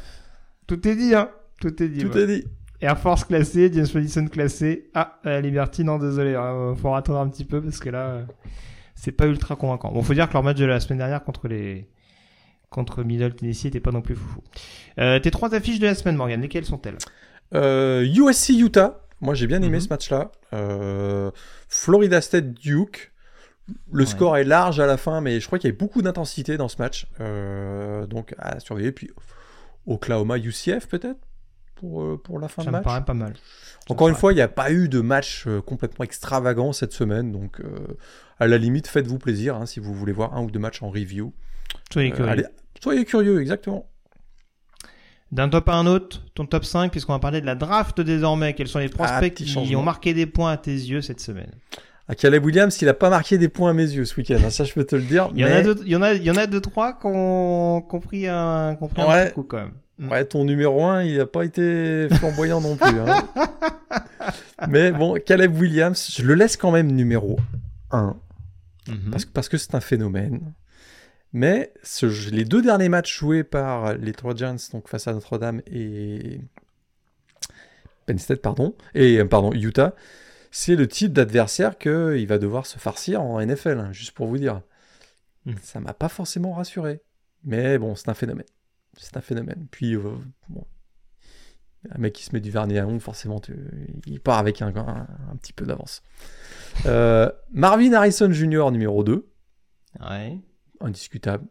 Tout est dit, hein. Tout est dit. tout est dit. Air Force classé, James Madison classé. Ah, la Liberty, non, désolé. hein, faut attendre un petit peu parce que là, euh, c'est pas ultra convaincant. Bon, faut dire que leur match de la semaine dernière contre les contre Middle Tennessee était pas non plus foufou. Euh, tes trois affiches de la semaine, Morgan, lesquelles sont-elles? Euh, USC Utah. Moi j'ai bien aimé Mhm. ce match-là. Euh, Florida State Duke. Le Ouais. score est large à la fin, mais je crois qu'il y avait beaucoup d'intensité dans ce match. Euh, donc à surveiller. Puis Oklahoma UCF peut-être pour, euh, pour la fin Ça de me match. paraît pas mal. Encore Ça une fois, il n'y a pas eu de match euh, complètement extravagant cette semaine. Donc euh, à la limite, faites-vous plaisir hein, si vous voulez voir un ou deux matchs en review. Soyez curieux. allez, soyez curieux, exactement. D'un top à un autre, ton top 5, puisqu'on va parler de la draft désormais. Quels sont les prospects petit qui ont marqué des points à tes yeux cette semaine? À Caleb Williams, il n'a pas marqué des points à mes yeux ce week-end. hein, ça, je peux te le dire. Il y, en a deux, il, y en a, il y en a deux, trois qui ont qui ont pris un, qui ont pris un Ouais. coup quand même. Mm. Ouais, ton numéro 1, il n'a pas été flamboyant non plus. hein. Mais bon, Caleb Williams, je le laisse quand même numéro 1, Mhm. parce que c'est un phénomène. Mais ce- les deux derniers matchs joués par les Trojans, donc face à Notre-Dame et Penn State, pardon, et pardon, Utah, c'est le type d'adversaire qu'il va devoir se farcir en NFL, hein, juste pour vous dire. Hmm. Ça m'a pas forcément rassuré. Mais bon, c'est un phénomène. C'est un phénomène. Puis, euh, bon, un mec qui se met du vernis à ongles, forcément, tu- il part avec un, un- un petit peu d'avance. Euh, Marvin Harrison Jr. numéro 2, Ouais. Indiscutable.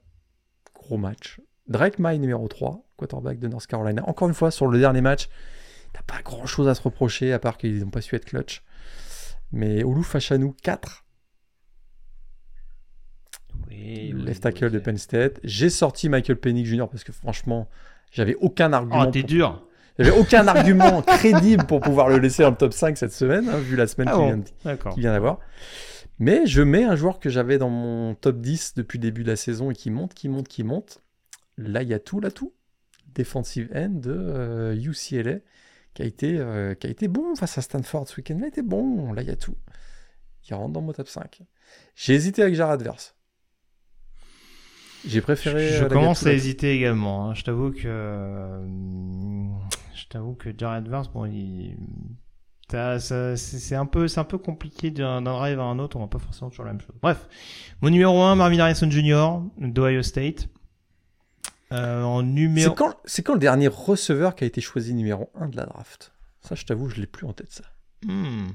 Gros match. Drake May numéro 3, quarterback de North Carolina. Encore une fois, sur le dernier match, t'as pas grand chose à se reprocher, à part qu'ils n'ont pas su être clutch. Mais Olu Fachanou 4, Oui, oui, left tackle oui, de Penn State. J'ai sorti Michael Penix Jr. parce que franchement, j'avais aucun argument. Oh, t'es pour- dur. J'avais aucun argument crédible pour pouvoir le laisser dans le top 5 cette semaine, hein, vu la semaine Ah qui bon, vient de- D'accord. qui vient d'avoir. Mais je mets un joueur que j'avais dans mon top 10 depuis le début de la saison et qui monte, qui monte, qui monte. Là, il y a tout, là, tout. Defensive end de euh, UCLA qui a, été, euh, qui a été bon face à Stanford ce week-end. Là, il était bon. Là, il y a tout. Il rentre dans mon top 5. J'ai hésité avec Jared Verse. J'ai préféré. Je euh, commence à hésiter également. hein. Je t'avoue que euh, je t'avoue que Jared Verse, bon, il ça- c'est un peu c'est un peu compliqué d'un drive à un autre. On va pas forcément toujours la même chose. Bref, mon numéro 1, Marvin Harrison Jr. d'Ohio State. Euh, en numéro C'est quand, c'est quand le dernier receveur qui a été choisi numéro 1 de la draft? Ça, je t'avoue, je l'ai plus en tête, ça. Hmm.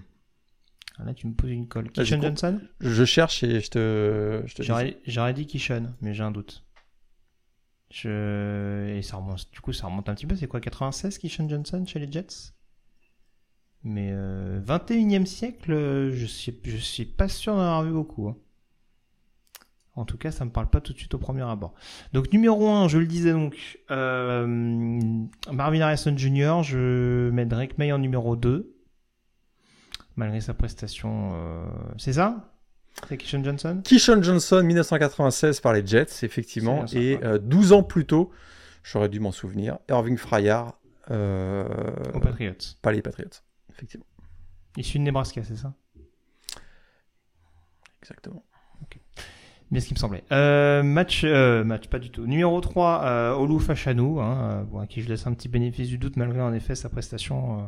Ah, Là, tu me poses une colle. Kishon Johnson? Je, cherche et je te, je te dis. J'aurais j'aurais dit Kishon, mais j'ai un doute. Je... Et ça remonte, du coup, ça remonte un petit peu. C'est quoi, 96 Kishon Johnson chez les Jets? Mais euh, 21e siècle, euh, je suis, je suis pas sûr d'en avoir vu beaucoup. hein. En tout cas, ça me parle pas tout de suite au premier abord. Donc, numéro 1, je le disais donc, euh, Marvin Harrison Jr., je mets Drake May en numéro 2. Malgré sa prestation. euh, C'est ça? C'est Kishon Johnson? Kishon Johnson, 1996 par les Jets, effectivement. Et euh, 12 ans plus tôt, j'aurais dû m'en souvenir, Irving Frayard, euh, Aux Patriots. pas les Patriots. Effectivement, Issu de Nebraska, c'est ça? Exactement. Bien ce qui me semblait. Euh, match, euh, match, pas du tout. Numéro 3, euh, Olu Fachanou, hein, euh, bon, à qui je laisse un petit bénéfice du doute malgré en effet sa prestation euh,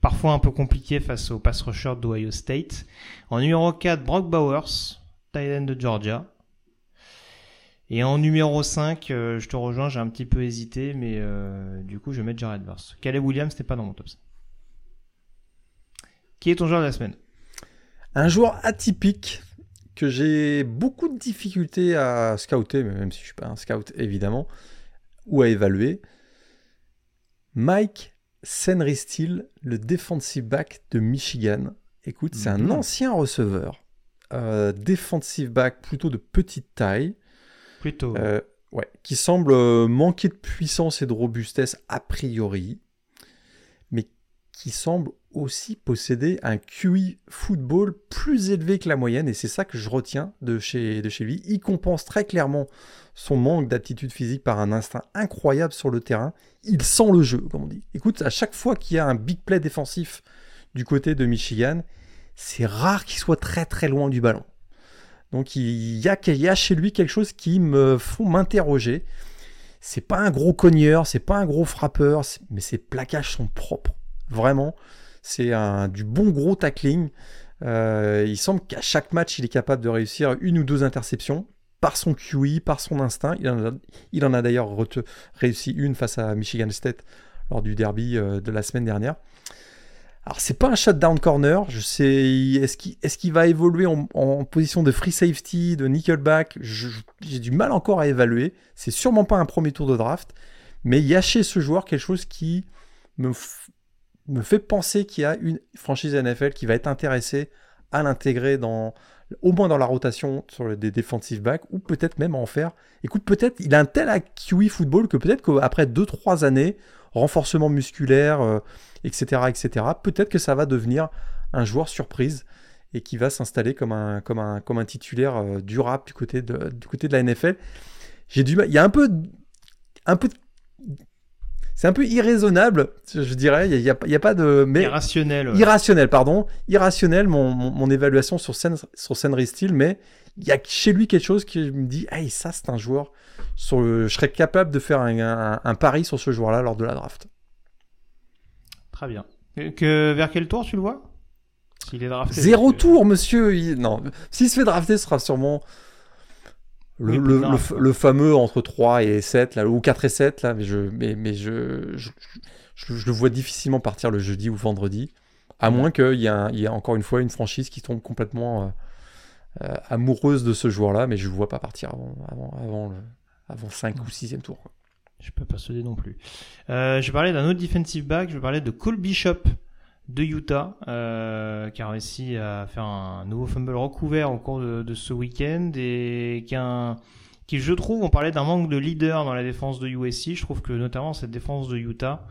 parfois un peu compliquée face au pass rusher d'Ohio State. En numéro 4, Brock Bowers, end de Georgia. Et en numéro 5, euh, je te rejoins, j'ai un petit peu hésité, mais euh, du coup je vais mettre Jared Verse. Caleb Williams n'était pas dans mon top 5. Qui est ton joueur de la semaine? Un joueur atypique que j'ai beaucoup de difficultés à scouter, même si je suis pas un scout évidemment, ou à évaluer. Mike Senristil, le defensive back de Michigan. Écoute, c'est un Mhm. ancien receveur, euh, defensive back plutôt de petite taille, Plutôt. euh, ouais, qui semble euh, manquer de puissance et de robustesse a priori, mais qui semble aussi posséder un QI football plus élevé que la moyenne, et c'est ça que je retiens de chez, lui. Il compense très clairement son manque d'aptitude physique par un instinct incroyable sur le terrain. Il sent le jeu, comme on dit. Écoute, à chaque fois qu'il y a un big play défensif du côté de Michigan, c'est rare qu'il soit très très loin du ballon. Donc il y a, il y a chez lui quelque chose qui me font m'interroger. C'est pas un gros cogneur, c'est pas un gros frappeur, mais ses plaquages sont propres. Vraiment, c'est du bon gros tackling. Euh, il semble qu'à chaque match, il est capable de réussir une ou deux interceptions par son QI, par son instinct. Il en a, d'ailleurs réussi une face à Michigan State lors du derby euh, de la semaine dernière. Alors c'est pas un shutdown corner, je sais, est-ce qu'il va évoluer en, position de free safety, de nickelback? J'ai du mal encore à évaluer. C'est sûrement pas un premier tour de draft, mais il y a chez ce joueur quelque chose qui me, me fait penser qu'il y a une franchise NFL qui va être intéressée à l'intégrer dans, au moins dans la rotation sur des defensive backs, ou peut-être même à en faire. Écoute, peut-être il a un tel QI football que peut-être qu'après 2-3 années, renforcement musculaire, euh, etc., etc., peut-être que ça va devenir un joueur surprise et qui va s'installer comme un, comme comme un titulaire euh, durable du côté de, du côté de la NFL. J'ai du mal. Il y a un peu, un peu, de- c'est un peu irraisonnable, je dirais. Il y a, il il pas de, mais Irrationnel. ouais. irrationnel, pardon, irrationnel mon, mon, mon évaluation sur Sen, sur Senry Steel, mais il y a chez lui quelque chose qui me dit, hey, ça c'est un joueur, sur le, je serais capable de faire un, un- un pari sur ce joueur-là lors de la draft. Très bien. Que, que- vers quel tour tu le vois? S'il est drafté. Zéro tour, monsieur. Non, s'il se fait drafter, ce sera sûrement le, fameux entre 3 et 7, là, ou 4 et 7, là, mais, je, mais, mais je, je, le vois difficilement partir le jeudi ou vendredi, à moins qu'il y, y, ait encore une fois une franchise qui tombe complètement euh, euh, amoureuse de ce joueur-là, mais je ne le vois pas partir avant, avant, avant, le, avant 5 ou 6e tour. Quoi. Je peux pas céder non plus. Euh, je vais parler d'un autre defensive back, je vais parler de Cole Bishop de Utah, euh, qui a réussi à faire un nouveau fumble recouvert au cours de, ce week-end et qui, qui, je trouve, on parlait d'un manque de leader dans la défense de USC. Je trouve que notamment cette défense de Utah,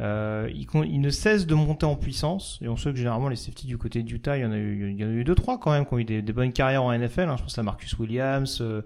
euh, il, ne cesse de monter en puissance. Et on sait que généralement les safety du côté de Utah, il y en a eu, il y en a eu deux trois quand même qui ont eu des, bonnes carrières en NFL. Hein. Je pense à Marcus Williams, euh,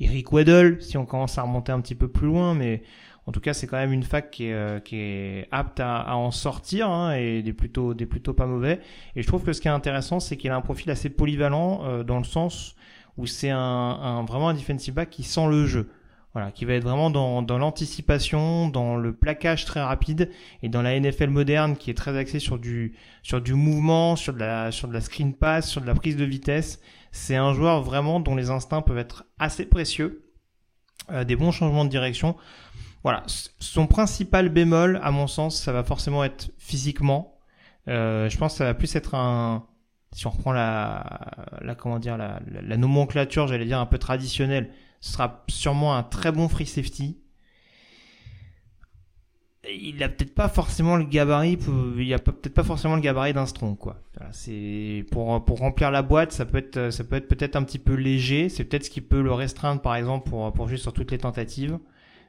Eric Weddle, si on commence à remonter un petit peu plus loin, mais en tout cas, c'est quand même une fac qui est, euh, qui est apte à, à, en sortir hein, et des plutôt, des plutôt pas mauvais. Et je trouve que ce qui est intéressant, c'est qu'il a un profil assez polyvalent euh, dans le sens où c'est un, un, vraiment un defensive back qui sent le jeu. Voilà, qui va être vraiment dans, dans l'anticipation, dans le plaquage très rapide et dans la NFL moderne qui est très axée sur du sur du mouvement, sur de la sur de la screen pass, sur de la prise de vitesse. C'est un joueur vraiment dont les instincts peuvent être assez précieux, euh, des bons changements de direction. Voilà, son principal bémol, à mon sens, ça va forcément être physiquement. Euh, je pense que ça va plus être un, si on reprend la, la comment dire, la, la, nomenclature, j'allais dire un peu traditionnelle, ce sera sûrement un très bon free safety. Il a peut-être pas forcément le gabarit, il a peut-être pas forcément le gabarit d'un strong quoi. c'est pour pour remplir la boîte, ça peut être ça peut être peut-être un petit peu léger. C'est peut-être ce qui peut le restreindre par exemple pour pour jouer sur toutes les tentatives.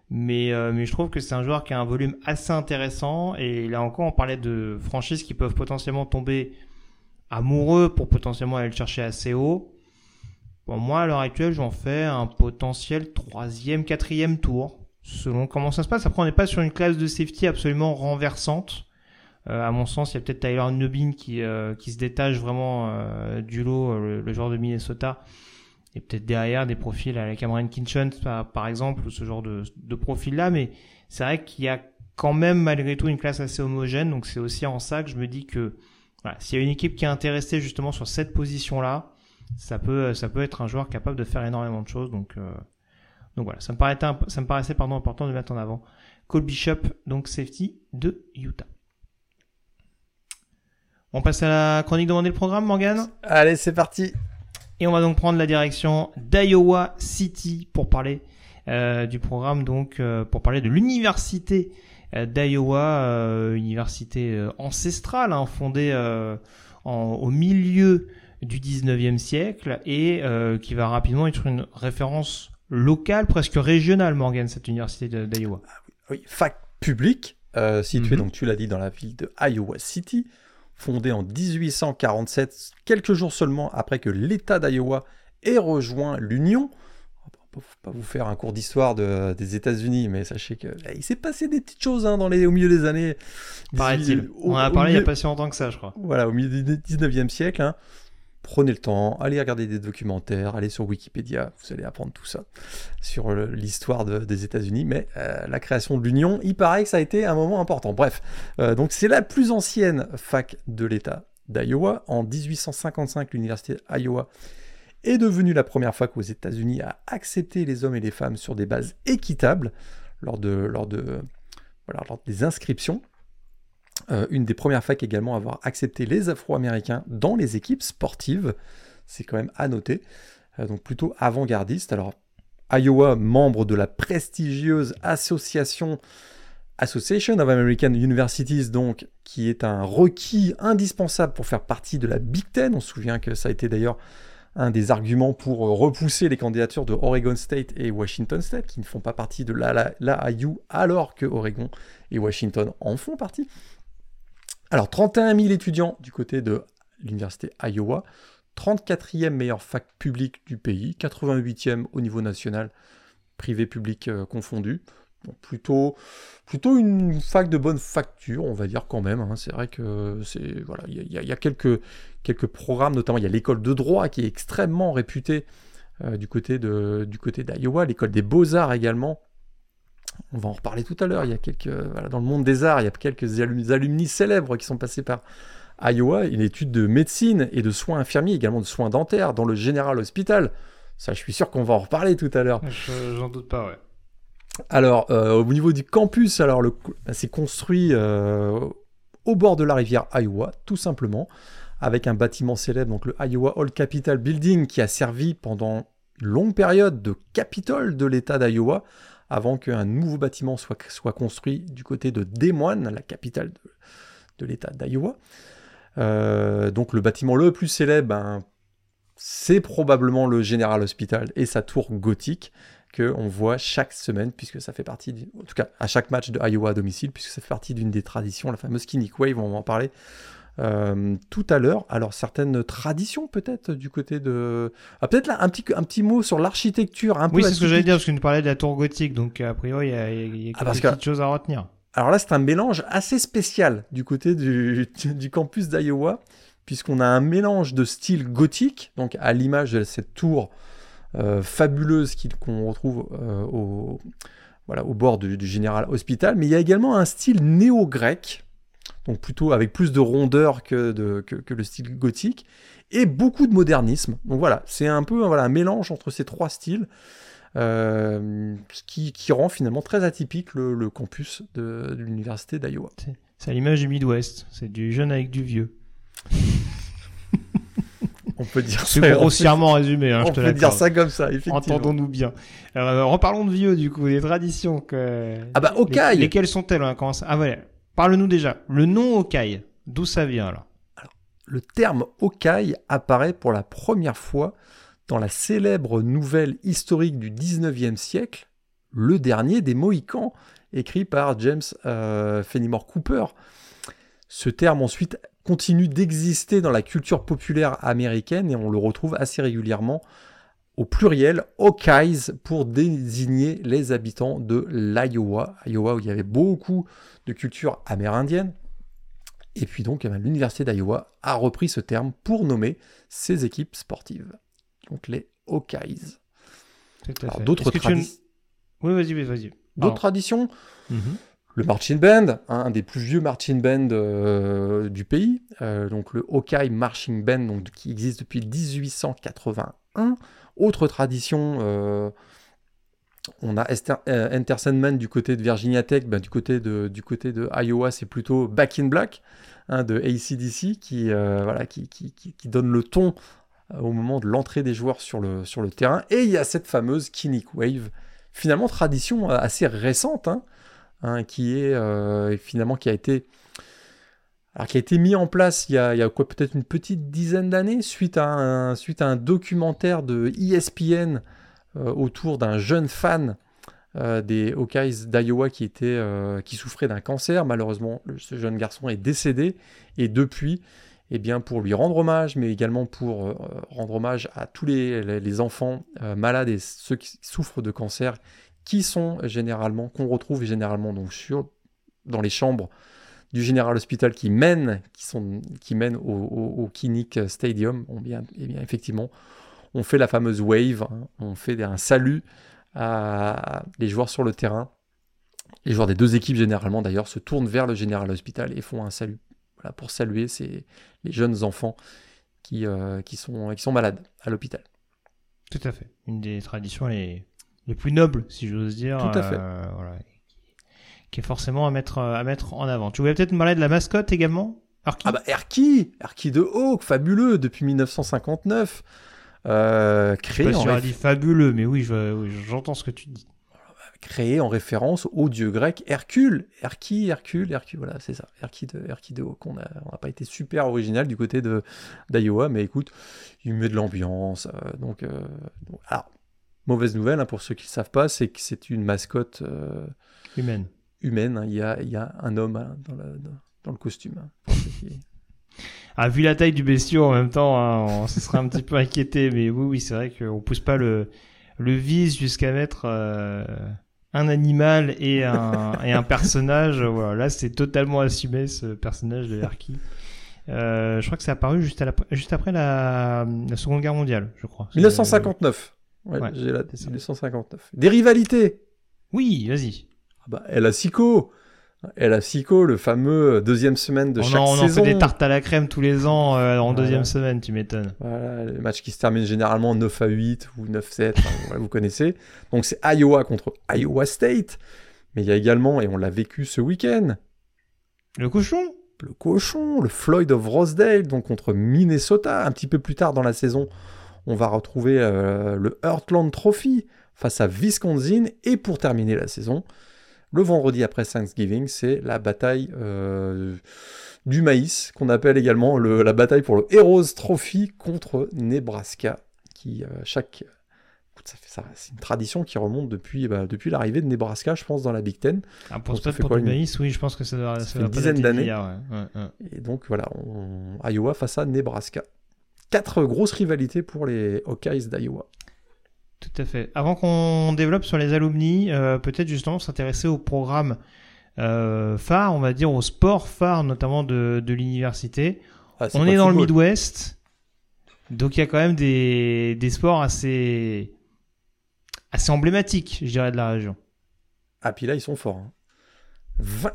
Mais, euh, mais je trouve que c'est un joueur qui a un volume assez intéressant. Et là encore, on parlait de franchises qui peuvent potentiellement tomber amoureux pour potentiellement aller le chercher assez haut. Pour moi, à l'heure actuelle, j'en fais un potentiel troisième, quatrième tour, selon comment ça se passe. Après, on n'est pas sur une classe de safety absolument renversante. Euh, à mon sens, il y a peut-être Tyler Nubin qui, euh, qui se détache vraiment euh, du lot, le, le, joueur de Minnesota, et peut-être derrière des profils à la Cameron Kinchon par, exemple ou ce genre de, profil là mais c'est vrai qu'il y a quand même malgré tout une classe assez homogène. Donc c'est aussi en ça que je me dis que s'il y a une équipe qui est intéressée justement sur cette position là ça peut être un joueur capable de faire énormément de choses. Donc euh, voilà. Ça me paraissait ça important de mettre en avant. Cole Bishop donc safety de Utah. On passe à la chronique demandée le programme Morgan? Allez c'est parti et on va donc prendre la direction d'Iowa City pour parler euh, du programme, donc euh, pour parler de l'université euh, d'Iowa, université ancestrale, hein, fondée au milieu du 19e siècle et qui va rapidement être une référence locale, presque régionale, Morgan, cette université d'Iowa. Ah oui, fac publique, située, mhm. donc tu l'as dit, dans la ville de Iowa City fondée en 1847, quelques jours seulement après que l'État d'Iowa ait rejoint l'Union. On va pas vous faire un cours d'histoire des États-Unis, mais sachez qu'il eh, s'est passé des petites choses hein, dans les, au milieu des années. Paraît-il. On en a parlé il n'y a pas si longtemps que ça, je crois. Voilà, au milieu du 19e siècle. Hein prenez le temps, allez regarder des documentaires, allez sur Wikipédia, vous allez apprendre tout ça sur l'histoire des États-Unis. Mais euh, la création de l'Union, il paraît que ça a été un moment important. Bref, euh, donc c'est la plus ancienne fac de l'État d'Iowa. En 1855, l'université d'Iowa est devenue la première fac aux États-Unis à accepter les hommes et les femmes sur des bases équitables lors, de, lors, de, voilà, lors des inscriptions. Euh, une des premières facs également à avoir accepté les Afro-Américains dans les équipes sportives. C'est quand même à noter. Euh, donc plutôt avant-gardiste. Alors, Iowa, membre de la prestigieuse association Association of American Universities, donc, qui est un requis indispensable pour faire partie de la Big Ten. On se souvient que ça a été d'ailleurs un des arguments pour repousser les candidatures de Oregon State et Washington State, qui ne font pas partie de la, la, la IU, alors que Oregon et Washington en font partie. Alors, 31 000 étudiants du côté de l'université Iowa, 34e meilleure fac publique du pays, 88e au niveau national, privé-public euh, confondu. plutôt, plutôt une fac de bonne facture, on va dire quand même. Hein. C'est vrai que c'est voilà, il y, a quelques, programmes, notamment il y a l'école de droit qui est extrêmement réputée euh, du côté de, du côté d'Iowa, l'école des beaux arts également, on va en reparler tout à l'heure. Il y a quelques, dans le monde des arts, il y a quelques alumni célèbres qui sont passés par Iowa une étude de médecine et de soins infirmiers, également de soins dentaires dans le General Hospital. Ça, je suis sûr qu'on va en reparler tout à l'heure. J'en doute pas, ouais. Alors, euh, au niveau du campus, alors c'est construit euh, au bord de la rivière Iowa, tout simplement, avec un bâtiment célèbre, donc le Iowa All Capital Building, qui a servi pendant une longue période de capitole de l'État d'Iowa, avant qu'un nouveau bâtiment soit, construit du côté de Des Moines, la capitale de, de l'État d'Iowa. Euh, donc le bâtiment le plus célèbre, ben, c'est probablement le General Hospital et sa tour gothique que on voit chaque semaine, puisque ça fait partie, en tout cas à chaque match de Iowa à domicile, puisque ça fait partie d'une des traditions, la fameuse Kinnick Wave, on va en parler euh, tout à l'heure. Alors certaines traditions peut-être du côté de... Ah, peut-être là un petit, un petit mot sur l'architecture. oui, c'est ce que j'allais dire, parce que nous parlais de la tour gothique, donc a priori il y a, y a ah, quelques petites choses à retenir. Alors là, c'est un mélange assez spécial du côté du, campus d'Iowa, puisqu'on a un mélange de style gothique, donc à l'image de cette tour euh, fabuleuse qu'on retrouve euh, au, voilà, au bord du, Général Hospital, mais il y a également un style néo-grec, donc plutôt avec plus de rondeur que, de, que, le style gothique, et beaucoup de modernisme. Donc voilà, c'est un peu voilà, un mélange entre ces trois styles. Euh, ce qui, rend finalement très atypique le, campus de, l'université d'Iowa. C'est à l'image du Midwest, c'est du jeune avec du vieux. on peut dire ça. Grossièrement résumé. Hein, on peut dire ça comme ça, effectivement. Entendons-nous bien. Alors, euh, reparlons de vieux, du coup, des traditions. Que... Ah bah, Okai Lesquelles sont-elles hein, Ah voilà. Parle-nous déjà. Le nom Okai, d'où ça vient alors le terme Okai apparaît pour la première fois dans la célèbre nouvelle historique du 19e siècle, Le dernier des Mohicans, écrit par James euh, Fenimore Cooper. Ce terme ensuite continue d'exister dans la culture populaire américaine et on le retrouve assez régulièrement au pluriel Hawkeyes pour désigner les habitants de l'Iowa, Iowa où il y avait beaucoup de culture amérindienne. Et puis donc eh ben, l'université d'Iowa a repris ce terme pour nommer ses équipes sportives donc les Hawkeyes. d'autres traditions. Oui, vas-y, vas-y. D'autres traditions. Le marching band, un des plus vieux marching bands euh, du pays, euh, donc le Hawkeye Marching Band, donc, qui existe depuis 1881. Autre tradition, euh, on a Esther, Entertainment du côté de Virginia Tech, ben, du, côté de, du côté de Iowa, c'est plutôt Back in Black hein, de ACDC qui, voilà, qui, qui, qui, donne le ton euh, au moment de l'entrée des joueurs sur le, sur le terrain. Et il y a cette fameuse Kinnick Wave, finalement tradition euh, assez récente, hein, hein, qui est euh, finalement qui a été alors qui a été mis en place il y a, peut-être une petite dizaine d'années suite à un documentaire de ESPN autour d'un jeune fan des Hawkeyes d'Iowa qui était qui souffrait d'un cancer. Malheureusement ce jeune garçon est décédé. Et depuis eh bien, pour lui rendre hommage, mais également pour euh, rendre hommage à tous les, enfants euh, malades et ceux qui souffrent de cancer, qui sont généralement, qu'on retrouve généralement dans les chambres du General Hospital qui mènent, qui sont, qui mènent au, au, Clinic Stadium. On bien, eh bien, effectivement, on fait la fameuse wave, hein. on fait un salut à les joueurs sur le terrain. Les joueurs des deux équipes, généralement d'ailleurs, se tournent vers le General Hospital et font un salut pour saluer ces, les jeunes enfants qui, euh, qui, sont, qui sont malades à l'hôpital. Tout à fait. Une des traditions les, les plus nobles, si j'ose dire. Tout à fait. Euh, voilà, qui est forcément à mettre, à mettre en avant. Tu voulais peut-être me parler de la mascotte également Ah bah Erky Erky de Hawk, fabuleux, depuis 1959. Euh, créé je sais pas en dit fabuleux, mais oui, j'entends ce que tu dis créé en référence au dieu grec Hercule. Herky, Hercule, Hercule, voilà, c'est ça. Herky de, de On n'a pas été super original du côté de d'Iowa, mais écoute, il met de l'ambiance. Euh, donc, euh, alors, mauvaise nouvelle hein, pour ceux qui ne savent pas, c'est que c'est une mascotte euh, humaine. Humaine, hein. il, y a, il y a un homme hein, dans, dans, le costume. Ah, vu la taille du bestiau en même temps, on se serait un petit peu inquiété, mais oui, oui, c'est vrai qu'on pousse pas le, le vis jusqu'à mettre un animal et un, et un personnage. Voilà, là, c'est totalement assumé ce personnage de Erky. Euh, je crois que c'est apparu juste, à la, juste après la, la, Seconde Guerre mondiale, je crois. 1959. Ouais, j'ai la 1959. Des rivalités. Oui, vas-y. Ah bah, El Asico, El Asico, le fameux deuxième semaine de on chaque en, on en saison. fait des tartes à la crème tous les ans euh, en Voilà. deuxième semaine, tu m'étonnes. Voilà, le match qui se termine généralement 9 à 8 ou 9-7, enfin, voilà, vous connaissez. Donc c'est Iowa contre Iowa State. Mais il y a également, et on l'a vécu ce week-end, Le cochon le cochon, le Floyd of Rosedale, donc contre Minnesota. Un petit peu plus tard dans la saison, on va retrouver euh, le Heartland Trophy face à Wisconsin. Et pour terminer la saison, le vendredi après Thanksgiving, c'est la bataille euh, du maïs, qu'on appelle également le- la bataille pour le Heroes Trophy contre Nebraska, qui euh, chaque... écoute, ça fait ça, c'est une tradition qui remonte depuis, bah, depuis l'arrivée de Nebraska, je pense, dans la Big Ten. ah, Pour Donc, ce ça stade fait pour quoi, du une- maïs, oui, je pense que ça doit, Ça ça fait doit une dizaine d'années. d'hier, ouais. Ouais, ouais. Et donc voilà, on- Iowa face à Nebraska. Quatre grosses rivalités pour les Hawkeyes d'Iowa. Tout à fait. Avant qu'on développe sur les alumni, euh, peut-être justement s'intéresser au programme euh, phare, on va dire au sport phare notamment de, de l'université. Ah, On est dans le. Midwest, donc il y a quand même des, des sports assez assez emblématiques, je dirais, de la région. Ah, puis là, ils sont forts. hein.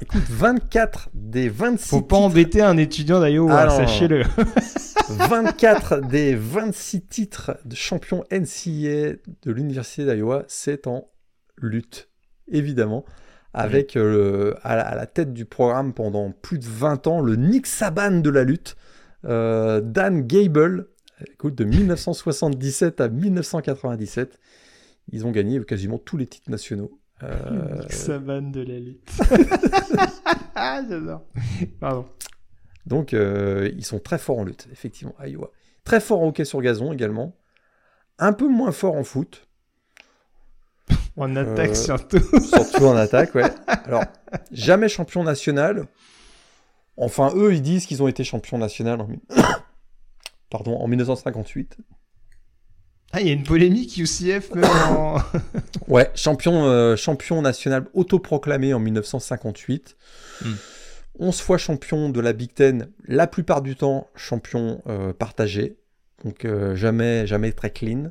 Écoute, 24 des 26 Faut pas titres- embêter un étudiant d'Iowa, Ah, sachez-le. 24 des 26 titres de champion NCAA de l'université d'Iowa, c'est en lutte, évidemment. Avec euh, à, la, à la tête du programme pendant plus de 20 ans, le Nick Saban de la lutte, euh, Dan Gable. Écoute, de 1977 à 1997, ils ont gagné quasiment tous les titres nationaux. Euh, Saban de la lutte. Ah, J'adore. Pardon. Donc, euh, ils sont très forts en lutte, effectivement, Iowa. Très fort en hockey sur gazon également. Un peu moins fort en foot, On attaque Euh, surtout. surtout en attaque, ouais. Alors, jamais champion national. Enfin, eux, ils disent qu'ils ont été champions national en, mi- Pardon, en 1958. Ah, il y a une polémique UCF même en... Ouais, champion, euh, champion national autoproclamé en 1958. Hmm. 11 fois champion de la Big Ten, la plupart du temps champion euh, partagé. Donc euh, jamais, jamais très clean.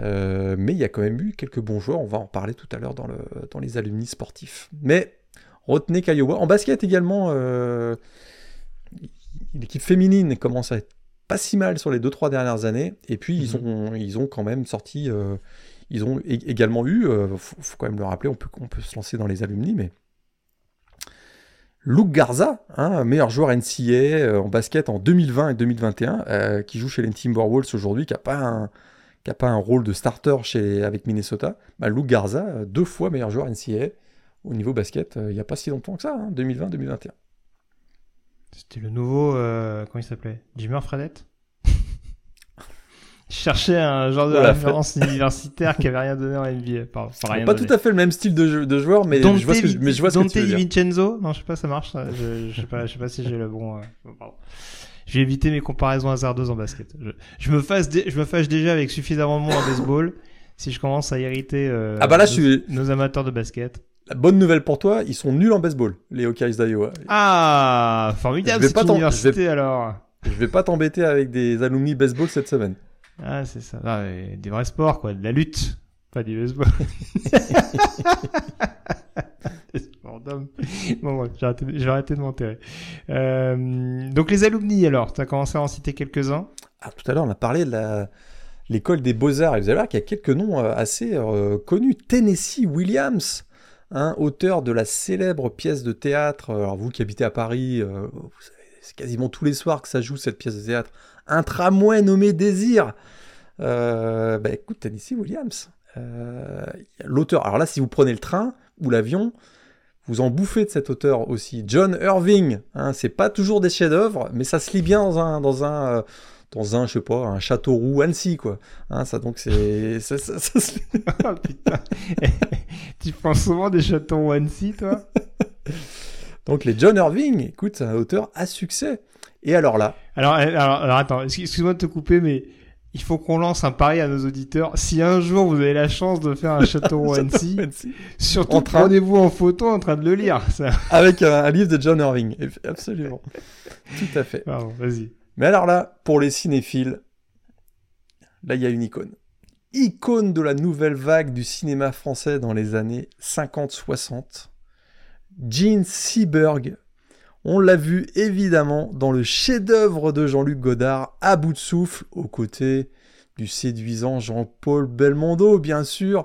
Euh, mais il y a quand même eu quelques bons joueurs, on va en parler tout à l'heure dans, le, dans les alumni sportifs. Mais retenez qu'Iowa, en basket également, l'équipe féminine commence à être pas si mal sur les 2-3 dernières années. Et puis ils, ont, ils ont quand même sorti, ils ont également eu, faut, faut quand même le rappeler, on peut, on peut se lancer dans les alumni, mais Luke Garza, hein, meilleur joueur NCA euh, en basket en 2020 et 2021, euh, qui joue chez les Timberwolves aujourd'hui, qui n'a pas, un- rôle de starter chez, avec Minnesota. Bah, Luke Garza, euh, deux fois meilleur joueur NCA au niveau basket, il n'y a pas si longtemps que ça, hein, 2020-2021. C'était le nouveau... comment il s'appelait? Jimmer Fredette? Je cherchais un genre de référence universitaire qui avait rien donné en NBA. Pardon, Pas donné. tout à fait le même style de, jeu- de joueur, mais Dante je vois ce que, mais je vois ce que Dante tu veux dire. DiVincenzo Non, je sais pas, ça marche. ça. Je, je sais pas, je sais pas si j'ai le bon. euh, pardon. Je vais éviter mes comparaisons hasardeuses en basket. Je, je me fâche, dé- je me fâche déjà avec suffisamment de mots en baseball. Si je commence à irriter euh, Ah bah là, nos, je suis- nos amateurs de basket. La bonne nouvelle pour toi, ils sont nuls en baseball, les Hawkeyes d'Iowa. Ah, formidable Je vais cette pas t'en- je université alors. Je vais pas t'embêter avec des alumni baseball cette semaine. Ah, c'est ça. Ah, des vrais sports, quoi. De la lutte. Pas du baseball. Des sports d'hommes. Bon, bref, j'ai arrêté- je vais arrêter de m'enterrer. Euh, donc, les alumni, alors. Tu as commencé à en citer quelques-uns? Ah, tout à l'heure, on a parlé de la- l'école des beaux-arts. Et vous allez voir qu'il y a quelques noms euh, assez euh, connus. Tennessee Williams, hein, auteur de la célèbre pièce de théâtre. Alors, vous qui habitez à Paris, euh, vous savez, c'est quasiment tous les soirs que ça joue cette pièce de théâtre. Un tramway nommé Désir. Euh, bah, écoute, Tennessee Williams. Euh, L'auteur, alors là, si vous prenez le train ou l'avion, vous en bouffez de cet auteur aussi. John Irving, hein, c'est pas toujours des chefs-d'œuvre, mais ça se lit bien dans un, dans un, euh, dans un, je sais pas, un château roux Annecy, quoi. Hein, ça donc c'est, ça, ça- ça se lit. oh putain. tu prends souvent des chatons Wansi, toi? Donc les John Irving, écoute, c'est un auteur à succès. Et alors là, alors, euh, alors, alors, attends, excuse- excuse-moi de te couper, mais il faut qu'on lance un pari à nos auditeurs. Si un jour vous avez la chance de faire un château Annecy, surtout En train. prenez-vous en photo en train de le lire. Ça... avec un, un livre de John Irving, absolument, tout à fait. Pardon, vas-y. Mais alors là, pour les cinéphiles, là il y a une icône. Icône de la nouvelle vague du cinéma français dans les années 50-60. Gene Seberg. On l'a vu évidemment dans le chef-d'œuvre de Jean-Luc Godard, à bout de souffle, aux côtés du séduisant Jean-Paul Belmondo, bien sûr.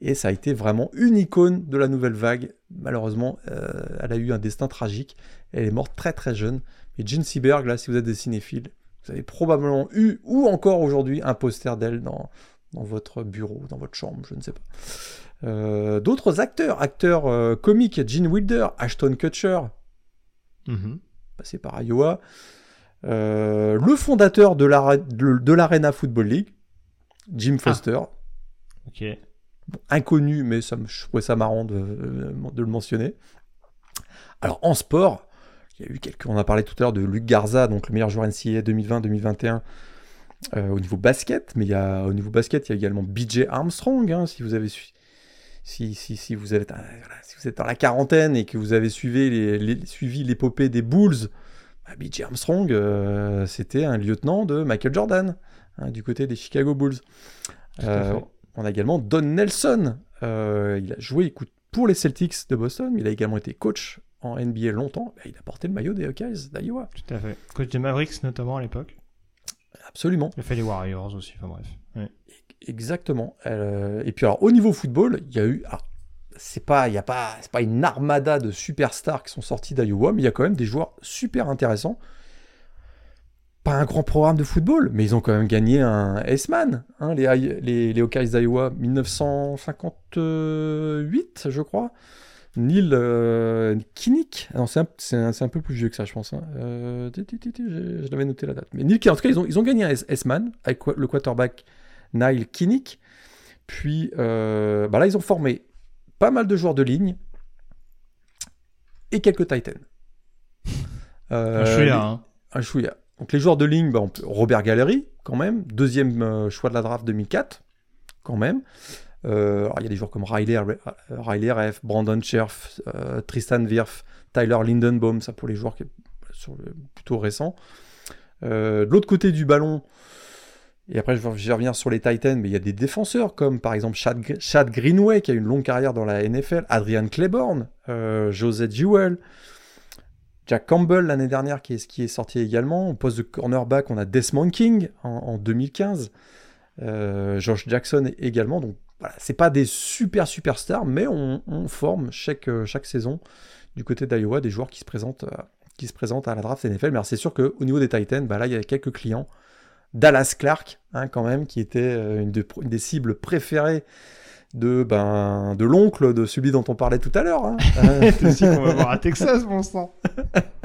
Et ça a été vraiment une icône de la nouvelle vague. Malheureusement, euh, elle a eu un destin tragique. Elle est morte très très jeune. Mais Gene Seberg, là, si vous êtes des cinéphiles, vous avez probablement eu, ou encore aujourd'hui, un poster d'elle dans, dans votre bureau, dans votre chambre, je ne sais pas. Euh, d'autres acteurs, acteurs euh, comiques, Gene Wilder, Ashton Kutcher, Mhm. passé par Iowa, Euh, le fondateur de l'Arena Football League, Jim Foster, Ok. inconnu, mais ça, me- je trouvais ça marrant de, de le mentionner. Alors en sport, il y a eu quelques, on a parlé tout à l'heure de Luc Garza, donc le meilleur joueur NCAA 2020-2021 euh, au niveau basket, mais il y a, au niveau basket, il y a également BJ Armstrong, hein, si vous avez su- si, si, si vous êtes, euh, si vous êtes dans la quarantaine et que vous avez suivi les- les- suivi l'épopée des Bulls, bah, BJ Armstrong, euh, c'était un lieutenant de Michael Jordan, hein, du côté des Chicago Bulls. Euh, on a également Don Nelson. Euh, il a joué écoute, pour les Celtics de Boston, mais il a également été coach en NBA longtemps. Bah, il a porté le maillot des Hawkeyes d'Iowa. Tout à fait. Coach des Mavericks notamment à l'époque. Absolument. Il a fait les Warriors aussi, enfin bref. Ouais. Exactement. Euh, et puis alors au niveau football, il y a eu, alors, c'est pas, il y a pas, c'est pas une armada de superstars qui sont sortis d'Iowa, mais il y a quand même des joueurs super intéressants. Pas un grand programme de football, mais ils ont quand même gagné un S-Man, hein, les, les, Hawkeyes d'Iowa 1958, je crois. Neil euh, Kinnick, non, c'est un, peu plus vieux que ça, je pense. hein. Euh, je, l'avais noté la date. Mais Neil Kinnick, en tout cas, ils ont, ils ont gagné un S-Man avec le quarterback Nile Kinnick. Puis euh, bah là, ils ont formé pas mal de joueurs de ligne et quelques Titans. Euh, Un chouïa, les- hein. un chouïa. Donc les joueurs de ligne, bah, on peut- Robert Gallery, quand même, deuxième euh, choix de la draft 2004, quand même. Euh, alors, il y a des joueurs comme Riley, euh, Riley Brandon Scherf, euh, Tristan Wirf, Tyler Lindenbaum, ça pour les joueurs qui, sur le, plutôt récents. Euh, de l'autre côté du ballon, et après je vais, revenir sur les Titans, mais il y a des défenseurs comme par exemple Chad, Greenway qui a une longue carrière dans la NFL, Adrian Claiborne, euh, Josette Jewell, Jack Campbell l'année dernière qui est, sorti également. Au poste de cornerback, on a Desmond King en, en 2015. Euh, Josh Jackson également. Donc voilà, c'est pas des super superstars, mais on, forme chaque, euh, chaque saison du côté d'Iowa des joueurs qui se présentent, euh, à la draft NFL. Mais c'est sûr qu'au niveau des Titans, bah là il y a quelques clients. Dallas Clark, hein, quand même, qui était euh, une, de- une des cibles préférées de, ben, de l'oncle de celui dont on parlait tout à l'heure. hein. C'est aussi qu'on va voir à Texas, mon sang.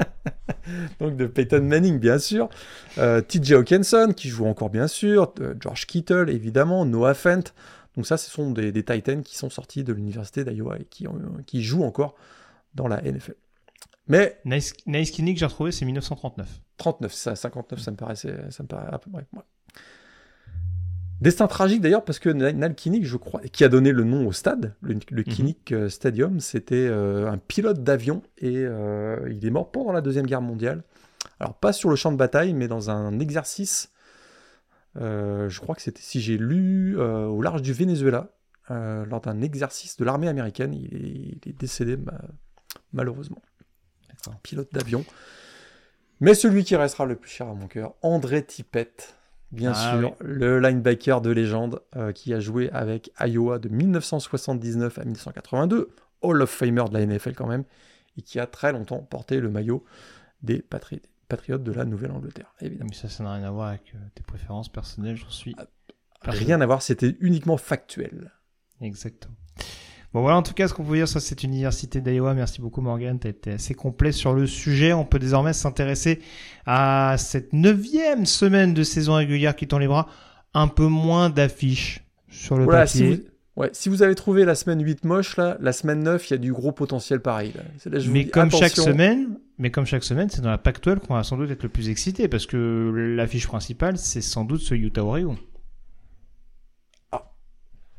donc de Peyton Manning, bien sûr. Euh, TJ Hawkinson, qui joue encore, bien sûr. Euh, George Kittle, évidemment. Noah Fent. Donc ça, ce sont des, des Titans qui sont sortis de l'université d'Iowa et qui, jouent encore dans la NFL. Mais Nice, nice Kinnick, j'ai retrouvé, c'est 1939. 39, ça, 59, ça me paraissait, ça me paraît à peu près. ouais. Destin tragique d'ailleurs parce que Nal Kinnick, je crois, qui a donné le nom au stade, le, le Kinnick euh, Stadium, c'était euh, un pilote d'avion et euh, il est mort pendant la deuxième guerre mondiale. Alors pas sur le champ de bataille, mais dans un exercice. euh, je crois que c'était, si j'ai lu, au large du Venezuela, lors d'un exercice de l'armée américaine, il est, il est décédé ma- malheureusement D'accord. pilote d'avion. Mais celui qui restera le plus cher à mon cœur, André Tippett, bien Ah sûr, le linebacker de légende euh, qui a joué avec Iowa de 1979 à 1982, Hall of Famer de la NFL quand même, et qui a très longtemps porté le maillot des Patri- Patriotes de la Nouvelle-Angleterre, évidemment. Mais ça, ça n'a rien à voir avec euh, tes préférences personnelles, j'en suis. Rien à voir, c'était uniquement factuel. Exactement. Bon voilà en tout cas ce qu'on peut dire sur cette université d'Iowa. Merci beaucoup Morgan, tu as été assez complet sur le sujet. On peut désormais s'intéresser à cette neuvième semaine de saison régulière qui tend les bras. Un peu moins d'affiches sur le Voilà, si papier. vous, ouais, si vous avez trouvé la semaine 8 moche, là, la semaine 9, il y a du gros potentiel pareil. Là. C'est là, je vous Mais dis, comme chaque semaine, mais comme chaque semaine, c'est dans la Pac-12 qu'on va sans doute être le plus excité parce que l'affiche principale, c'est sans doute ce Utah Oregon.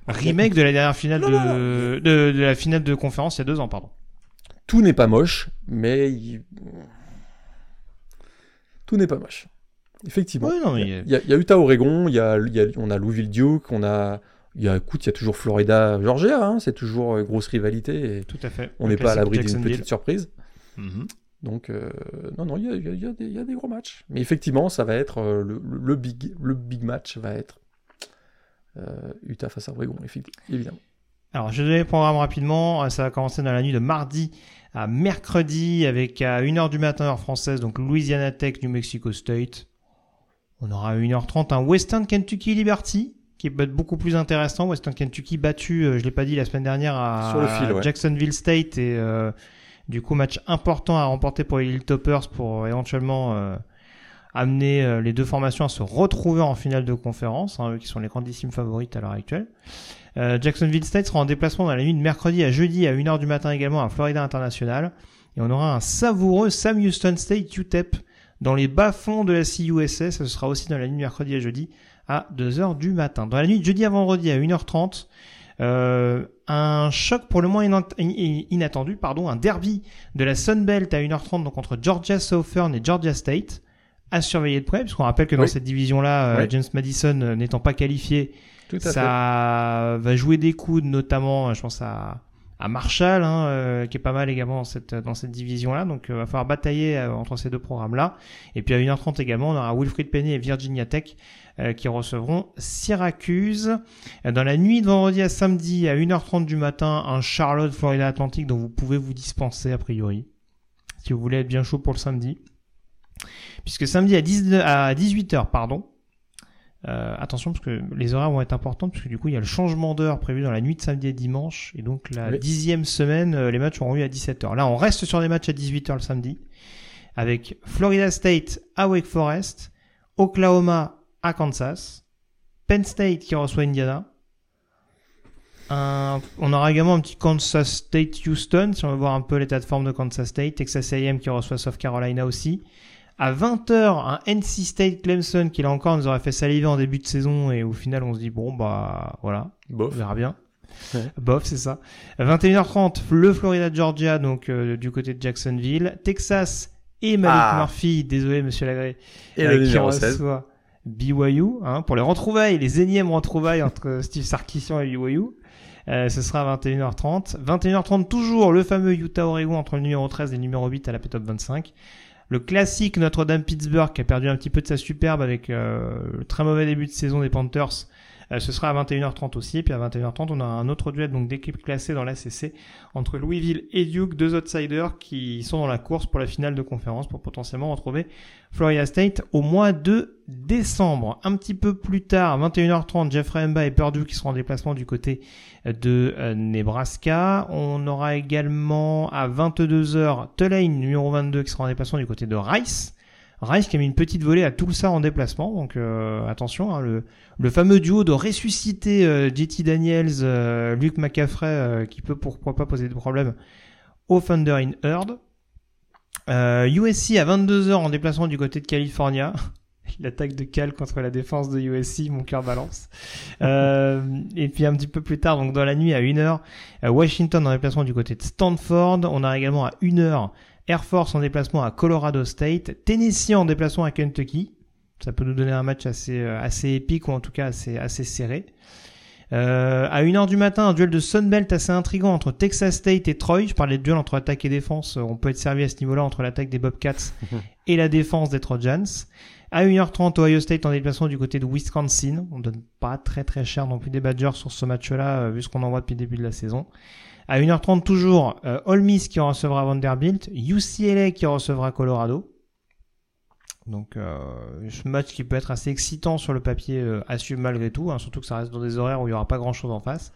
Ah. Remake de la dernière finale Non, de, non, de, de la finale de conférence il y a deux ans, pardon. tout n'est pas moche, mais il- tout n'est pas moche. Effectivement. Oui, non, mais il, y a, il y a Utah Oregon, il y a, il y a- on a Louisville Duke, on a il y a, écoute, il y a toujours Florida, Georgia, hein, c'est toujours une grosse rivalité. Et Tout à fait. on n'est pas à l'abri d'une petite surprise. Mhm. Donc, euh, non, non, il y a, il y a- il y a des- il y a des gros matchs. Mais effectivement, ça va être euh, le, le- le big, le big match va être euh, Utah face à Oregon, évidemment. Alors, je vais le programme rapidement. Euh, Ça va commencer dans la nuit de mardi à mercredi avec à 1h du matin heure française, donc Louisiana Tech, New Mexico State. On aura à 1h30 un Western Kentucky Liberty qui peut être beaucoup plus intéressant. Western Kentucky battu, euh, je l'ai pas dit la semaine dernière à Sur le fil, ouais. Jacksonville State et euh, du coup match important à remporter pour les Hilltoppers pour euh, éventuellement euh, amener euh, les deux formations à se retrouver en finale de conférence, hein, eux qui sont les grandissimes favorites à l'heure actuelle. Euh, Jacksonville State sera en déplacement dans la nuit de mercredi à jeudi à 1h du matin également à Florida International. Et on aura un savoureux Sam Houston State UTEP dans les bas-fonds de la CUSS. Ce sera aussi dans la nuit de mercredi à jeudi à 2h du matin. Dans la nuit de jeudi à vendredi à 1h30, euh, un choc pour le moins inattendu, pardon, un derby de la Sun Belt à 1h30 donc entre Georgia Southern et Georgia State à surveiller de près, puisqu'on rappelle que dans Oui. cette division-là, euh, Oui. James Madison euh, n'étant pas qualifié, Tout fait. ça va jouer des coudes, notamment, euh, je pense à, à Marshall, hein, euh, qui est pas mal également dans cette, dans cette division-là. Donc, il va falloir batailler euh, entre ces deux programmes-là. Et puis à 1h30 également, on aura Wilfried Penny et Virginia Tech euh, qui recevront Syracuse. Euh, Dans la nuit de vendredi à samedi, à 1h30 du matin, un Charlotte Florida Atlantic dont vous pouvez vous dispenser a priori, si vous voulez être bien chaud pour le samedi. Puisque samedi à, 10 à 18h, pardon, euh, attention parce que les horaires vont être importants parce que du coup il y a le changement d'heure prévu dans la nuit de samedi et dimanche et donc la Oui. dixième semaine euh, les matchs auront eu à 17h. Là on reste sur des matchs à 18h le samedi avec Florida State à Wake Forest, Oklahoma à Kansas, Penn State qui reçoit Indiana. Un- on aura également un petit Kansas State Houston si on veut voir un peu l'état de forme de Kansas State, Texas A&M qui reçoit South Carolina aussi. À 20h, un NC State Clemson qui là encore nous aurait fait saliver en début de saison et au final on se dit bon bah voilà, on Bof. verra bien. Ouais. Bof, c'est ça. 21h30, le Florida Georgia, donc euh, du côté de Jacksonville. Texas et Malik Ah. Murphy, désolé monsieur Lagré, Et euh, le qui numéro 16. reçoit BYU, hein, pour les retrouvailles, les énièmes retrouvailles entre Steve Sarkisian et BYU. Euh, ce sera à 21h30. 21h30 toujours le fameux Utah-Oregon entre le numéro 13 et le numéro 8 à la P-Top 25. Le classique Notre-Dame-Pittsburgh qui a perdu un petit peu de sa superbe avec euh, le très mauvais début de saison des Panthers. Euh, ce sera à 21h30 aussi. Puis à 21h30, on a un autre duel donc d'équipes classées dans l'ACC entre Louisville et Duke, deux outsiders qui sont dans la course pour la finale de conférence pour potentiellement retrouver Florida State au mois de décembre. Un petit peu plus tard, 21h30, Jeffrey Mba et Purdue qui seront en déplacement du côté de euh, Nebraska. On aura également à 22h Tulane, numéro 22, qui sera en déplacement du côté de Rice. Rice qui a mis une petite volée à Tulsa en déplacement, donc euh, attention, hein, le, fameux duo de ressusciter euh, JT Daniels, Luke McCaffrey, qui peut pourquoi pas poser des problèmes au Thunder in Heard. Euh, USC à 22h en déplacement du côté de California. L'attaque de Cal contre la défense de USC, mon cœur balance. Euh, et puis un petit peu plus tard, donc dans la nuit à 1h, euh, Washington en déplacement du côté de Stanford. On a également à 1h Air Force en déplacement à Colorado State. Tennessee en déplacement à Kentucky. Ça peut nous donner un match assez, euh, assez épique ou en tout cas assez, assez serré. Euh, à 1h du matin, un duel de Sunbelt assez intrigant entre Texas State et Troy. Je parlais de duel entre attaque et défense. On peut être servi à ce niveau-là entre l'attaque des Bobcats et la défense des Trojans. À 1h30, Ohio State en déplacement du côté de Wisconsin. On donne pas très très cher non plus des Badgers sur ce match-là, euh, vu ce qu'on en voit depuis le début de la saison. À 1h30 toujours, euh, Ole Miss qui recevra Vanderbilt, UCLA qui recevra Colorado. Donc euh, ce match qui peut être assez excitant sur le papier euh, à suivre malgré tout, hein, surtout que ça reste dans des horaires où il n'y aura pas grand-chose en face.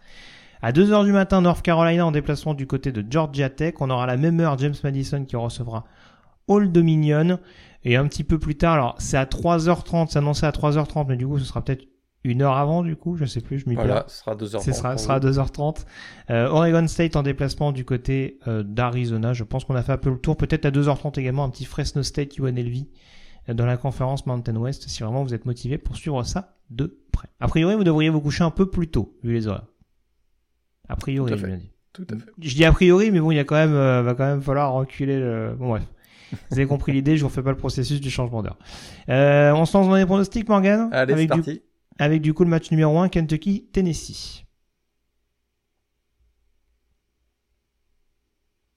À 2h du matin, North Carolina en déplacement du côté de Georgia Tech. On aura à la même heure James Madison qui recevra Old Dominion. Et un petit peu plus tard, alors c'est à 3h30, c'est annoncé à 3h30, mais du coup ce sera peut-être une heure avant du coup, je sais plus, je m'y. Voilà, ce sera 2h30. Ce sera, sera à vous. 2h30. Euh, Oregon State en déplacement du côté euh, d'Arizona. Je pense qu'on a fait un peu le tour. Peut-être à 2h30 également un petit Fresno State UNLV dans la conférence Mountain West si vraiment vous êtes motivé pour suivre ça de près. A priori, vous devriez vous coucher un peu plus tôt vu les horaires. A priori, fait. bien dit. Tout à fait. Je dis a priori, mais bon, il y a quand même, euh, va quand même falloir reculer le. Bon bref. Vous avez compris l'idée, je vous refais pas le processus du changement d'heure. Euh, on se lance dans les pronostics, Morgan? Allez, c'est avec du parti. avec du coup le match numéro 1 Kentucky-Tennessee.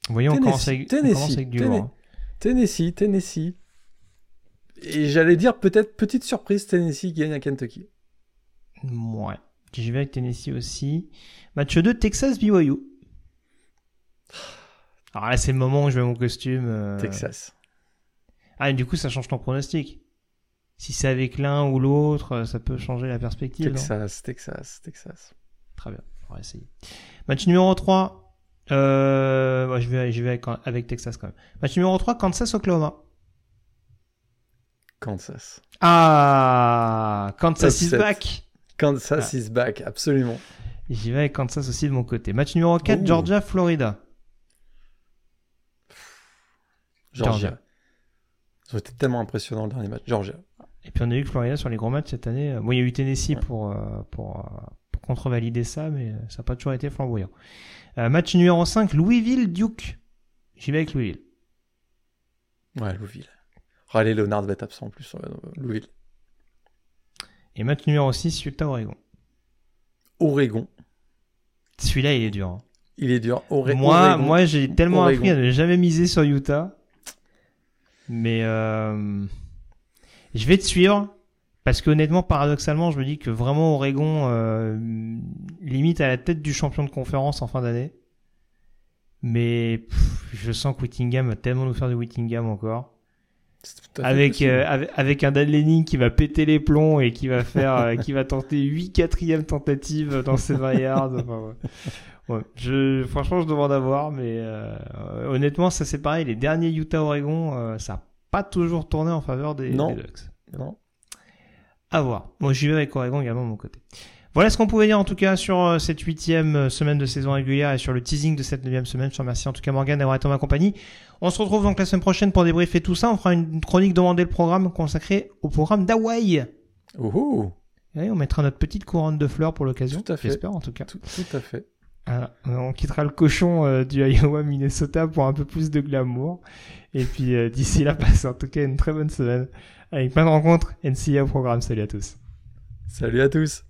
Voyons, on Tennessee, commence avec, on Tennessee, commence avec du Tennessee. lourd. hein. Tennessee, Tennessee. Et j'allais dire peut-être petite surprise, Tennessee gagne à Kentucky. Ouais. J'y vais avec Tennessee aussi. Match 2, Texas BYU. Alors là, c'est le moment où je mets mon costume. euh, Texas. Ah, et du coup, ça change ton pronostic. Si c'est avec l'un ou l'autre, euh, ça peut changer la perspective. Texas, Texas, Texas. Très bien, on va essayer. Match numéro 3. Euh, je vais, je vais avec, avec Texas quand même. Match numéro 3, Kansas-Oklahoma. Kansas. Ah, Kansas Top is back. Kansas is back, absolument. J'y vais avec Kansas aussi de mon côté. Match numéro 4, Ouh. Georgia-Florida. Georgia. Georgia. Ils ont été tellement impressionnants le dernier match. Georgia. Et puis on a eu que Florida sur les gros matchs cette année. Bon, il y a eu Tennessee pour, euh, pour, euh, pour contrevalider ça, mais ça n'a pas toujours été flamboyant. Euh, match numéro 5, Louisville-Duke. J'y vais avec Louisville. Ouais, Louisville. Riley Leonard va être absent en plus. euh, Louisville. Et match numéro 6, Utah-Oregon. Oregon. Celui-là, il est dur. hein. Il est dur. Ore- moi, Oregon. moi j'ai tellement Oregon. appris à ne jamais miser sur Utah. Mais euh, je vais te suivre. Parce qu'honnêtement, paradoxalement, je me dis que vraiment Oregon euh, limite à la tête du champion de conférence en fin d'année. Mais pff, je sens que Whittingham va tellement nous faire de Whittingham encore. C'est tout à fait Avec, euh, avec, avec un Dan Lenning qui va péter les plombs et qui va faire, euh, qui va tenter 8 quatrièmes tentatives dans ses 20 yards. Enfin, ouais. Ouais, je, franchement, je demande à voir, mais euh, honnêtement, ça c'est pareil. Les derniers Utah-Oregon, euh, ça n'a pas toujours tourné en faveur des, Non. des Ducks. Non. À voir. Moi, j'y vais avec Oregon également de mon côté. Voilà ce qu'on pouvait dire en tout cas sur euh, cette huitième euh, semaine de saison régulière et sur le teasing de cette neuvième semaine. Je te remercie en tout cas Morgan d'avoir été en ma compagnie. On se retrouve donc la semaine prochaine pour débriefer tout ça. On fera une chronique demandée le programme consacrée au programme d'Hawaï. Ouhou. Et on mettra notre petite couronne de fleurs pour l'occasion. Tout à fait. J'espère en tout cas. Tout, tout à fait. On quittera le cochon euh, du Iowa Minnesota pour un peu plus de glamour. Et puis euh, d'ici là, passez en tout cas une très bonne semaine avec plein de rencontres. NCA au programme. Salut à tous. Salut à tous.